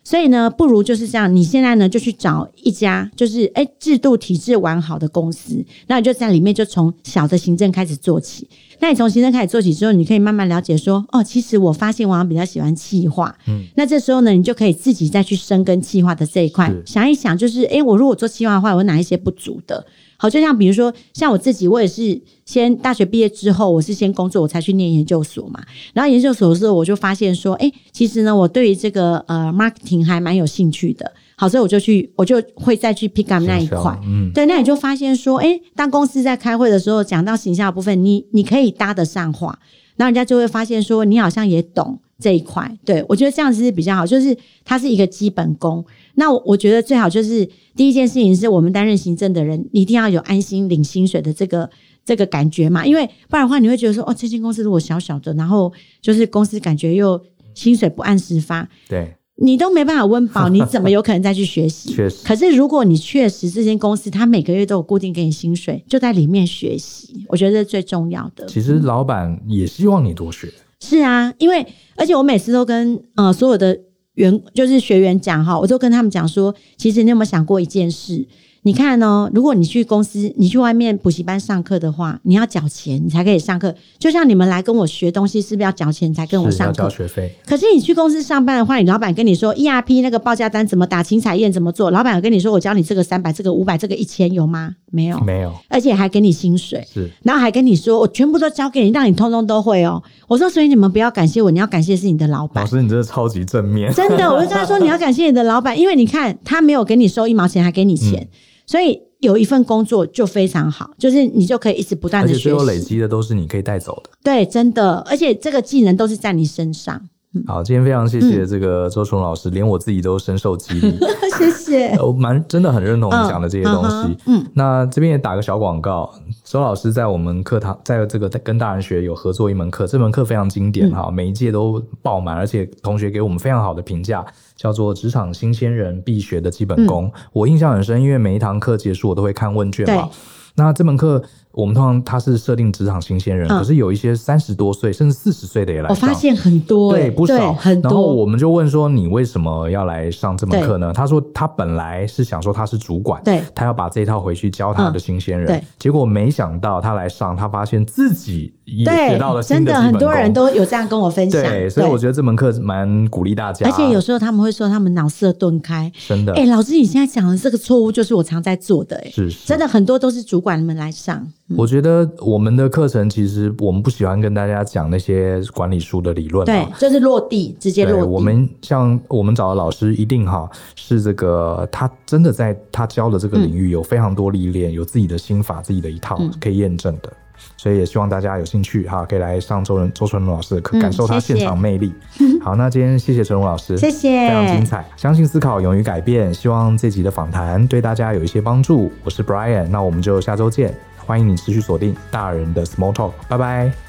所以呢，不如就是这样。你现在呢，就去找一家就是诶制度体制完好的公司，那你就在里面就从小的行政开始做起。那你从行政开始做起之后，你可以慢慢了解说，哦，其实我发现我好像比较喜欢企划。嗯，那这时候呢，你就可以自己再去深耕企划的这一块，想一想，就是，哎、欸，我如果做企划的话，我有哪一些不足的？好，就像比如说，像我自己，我也是先大学毕业之后，我是先工作，我才去念研究所嘛。然后研究所的时候，我就发现说，哎、欸，其实呢，我对于这个呃 marketing 还蛮有兴趣的。好，所以我就去，我就会再去 pick up 那一块。嗯，对，那你就发现说，哎、欸，当公司在开会的时候，讲到形象的部分，你你可以搭得上话，然后人家就会发现说，你好像也懂这一块。对，我觉得这样子是比较好，就是它是一个基本功。那我我觉得最好就是第一件事情是我们担任行政的人，你一定要有安心领薪水的这个这个感觉嘛，因为不然的话你会觉得说，哦，这间公司如果小小的，然后就是公司感觉又薪水不按时发，对，你都没办法温饱，你怎么有可能再去学习？确实。可是如果你确实这间公司它每个月都有固定给你薪水，就在里面学习，我觉得这是最重要的。其实老板也希望你多学。是啊，因为而且我每次都跟呃所有的。员就是学员讲哈，我都跟他们讲说，其实你有没有想过一件事？你看哦，如果你去公司，你去外面补习班上课的话，你要缴钱，你才可以上课。就像你们来跟我学东西，是不是要缴钱才跟我上课？交学费。可是你去公司上班的话，你老板跟你说 ERP 那个报价单怎么打，请彩验怎么做？老板跟你说，我教你这个三百，这个五百，这个一千，有吗？没有，没有。而且还给你薪水，是，然后还跟你说，我全部都交给你，让你通通都会哦。我说，所以你们不要感谢我，你要感谢是你的老板。老师，你真的超级正面。真的，我就跟他说，你要感谢你的老板，因为你看他没有给你收一毛钱，还给你钱，嗯、所以。有一份工作就非常好，就是你就可以一直不断的学习，而且最后累积的都是你可以带走的。对，真的，而且这个技能都是在你身上。嗯、好，今天非常谢谢这个周崇老师，嗯、连我自己都深受激励。谢谢，我蛮真的很认同你讲的这些东西。嗯，嗯那这边也打个小广告，周老师在我们课堂，在这个跟大人学有合作一门课，这门课非常经典哈，嗯、每一届都爆满，而且同学给我们非常好的评价。叫做职场新鲜人必学的基本功，嗯、我印象很深，因为每一堂课结束我都会看问卷嘛。那这门课。我们通常他是设定职场新鲜人，嗯、可是有一些三十多岁甚至四十岁的也来上。我发现很多，对，不少很多。然后我们就问说：“你为什么要来上这门课呢？”他说：“他本来是想说他是主管，对，他要把这一套回去教他的新鲜人。嗯”对，结果没想到他来上，他发现自己也学到了新的基本功。真的，很多人都有这样跟我分享。对，所以我觉得这门课蛮鼓励大家。而且有时候他们会说他们脑色顿开，真的。哎，老师，你现在讲的这个错误就是我常在做的。哎，是，是，真的很多都是主管们来上。嗯、我觉得。我们的课程其实我们不喜欢跟大家讲那些管理书的理论，对，就是落地，直接落地。我们像我们找的老师，一定哈是这个，他真的在他教的这个领域有非常多历练，嗯、有自己的心法，自己的一套可以验证的。嗯、所以也希望大家有兴趣哈，可以来上周人周纯龙老师感受他现场魅力。嗯、好，那今天谢谢纯龙老师，谢谢，非常精彩。相信思考，勇于改变，希望这集的访谈对大家有一些帮助。我是 Brian，那我们就下周见。欢迎你持续锁定大人的 Small Talk，拜拜。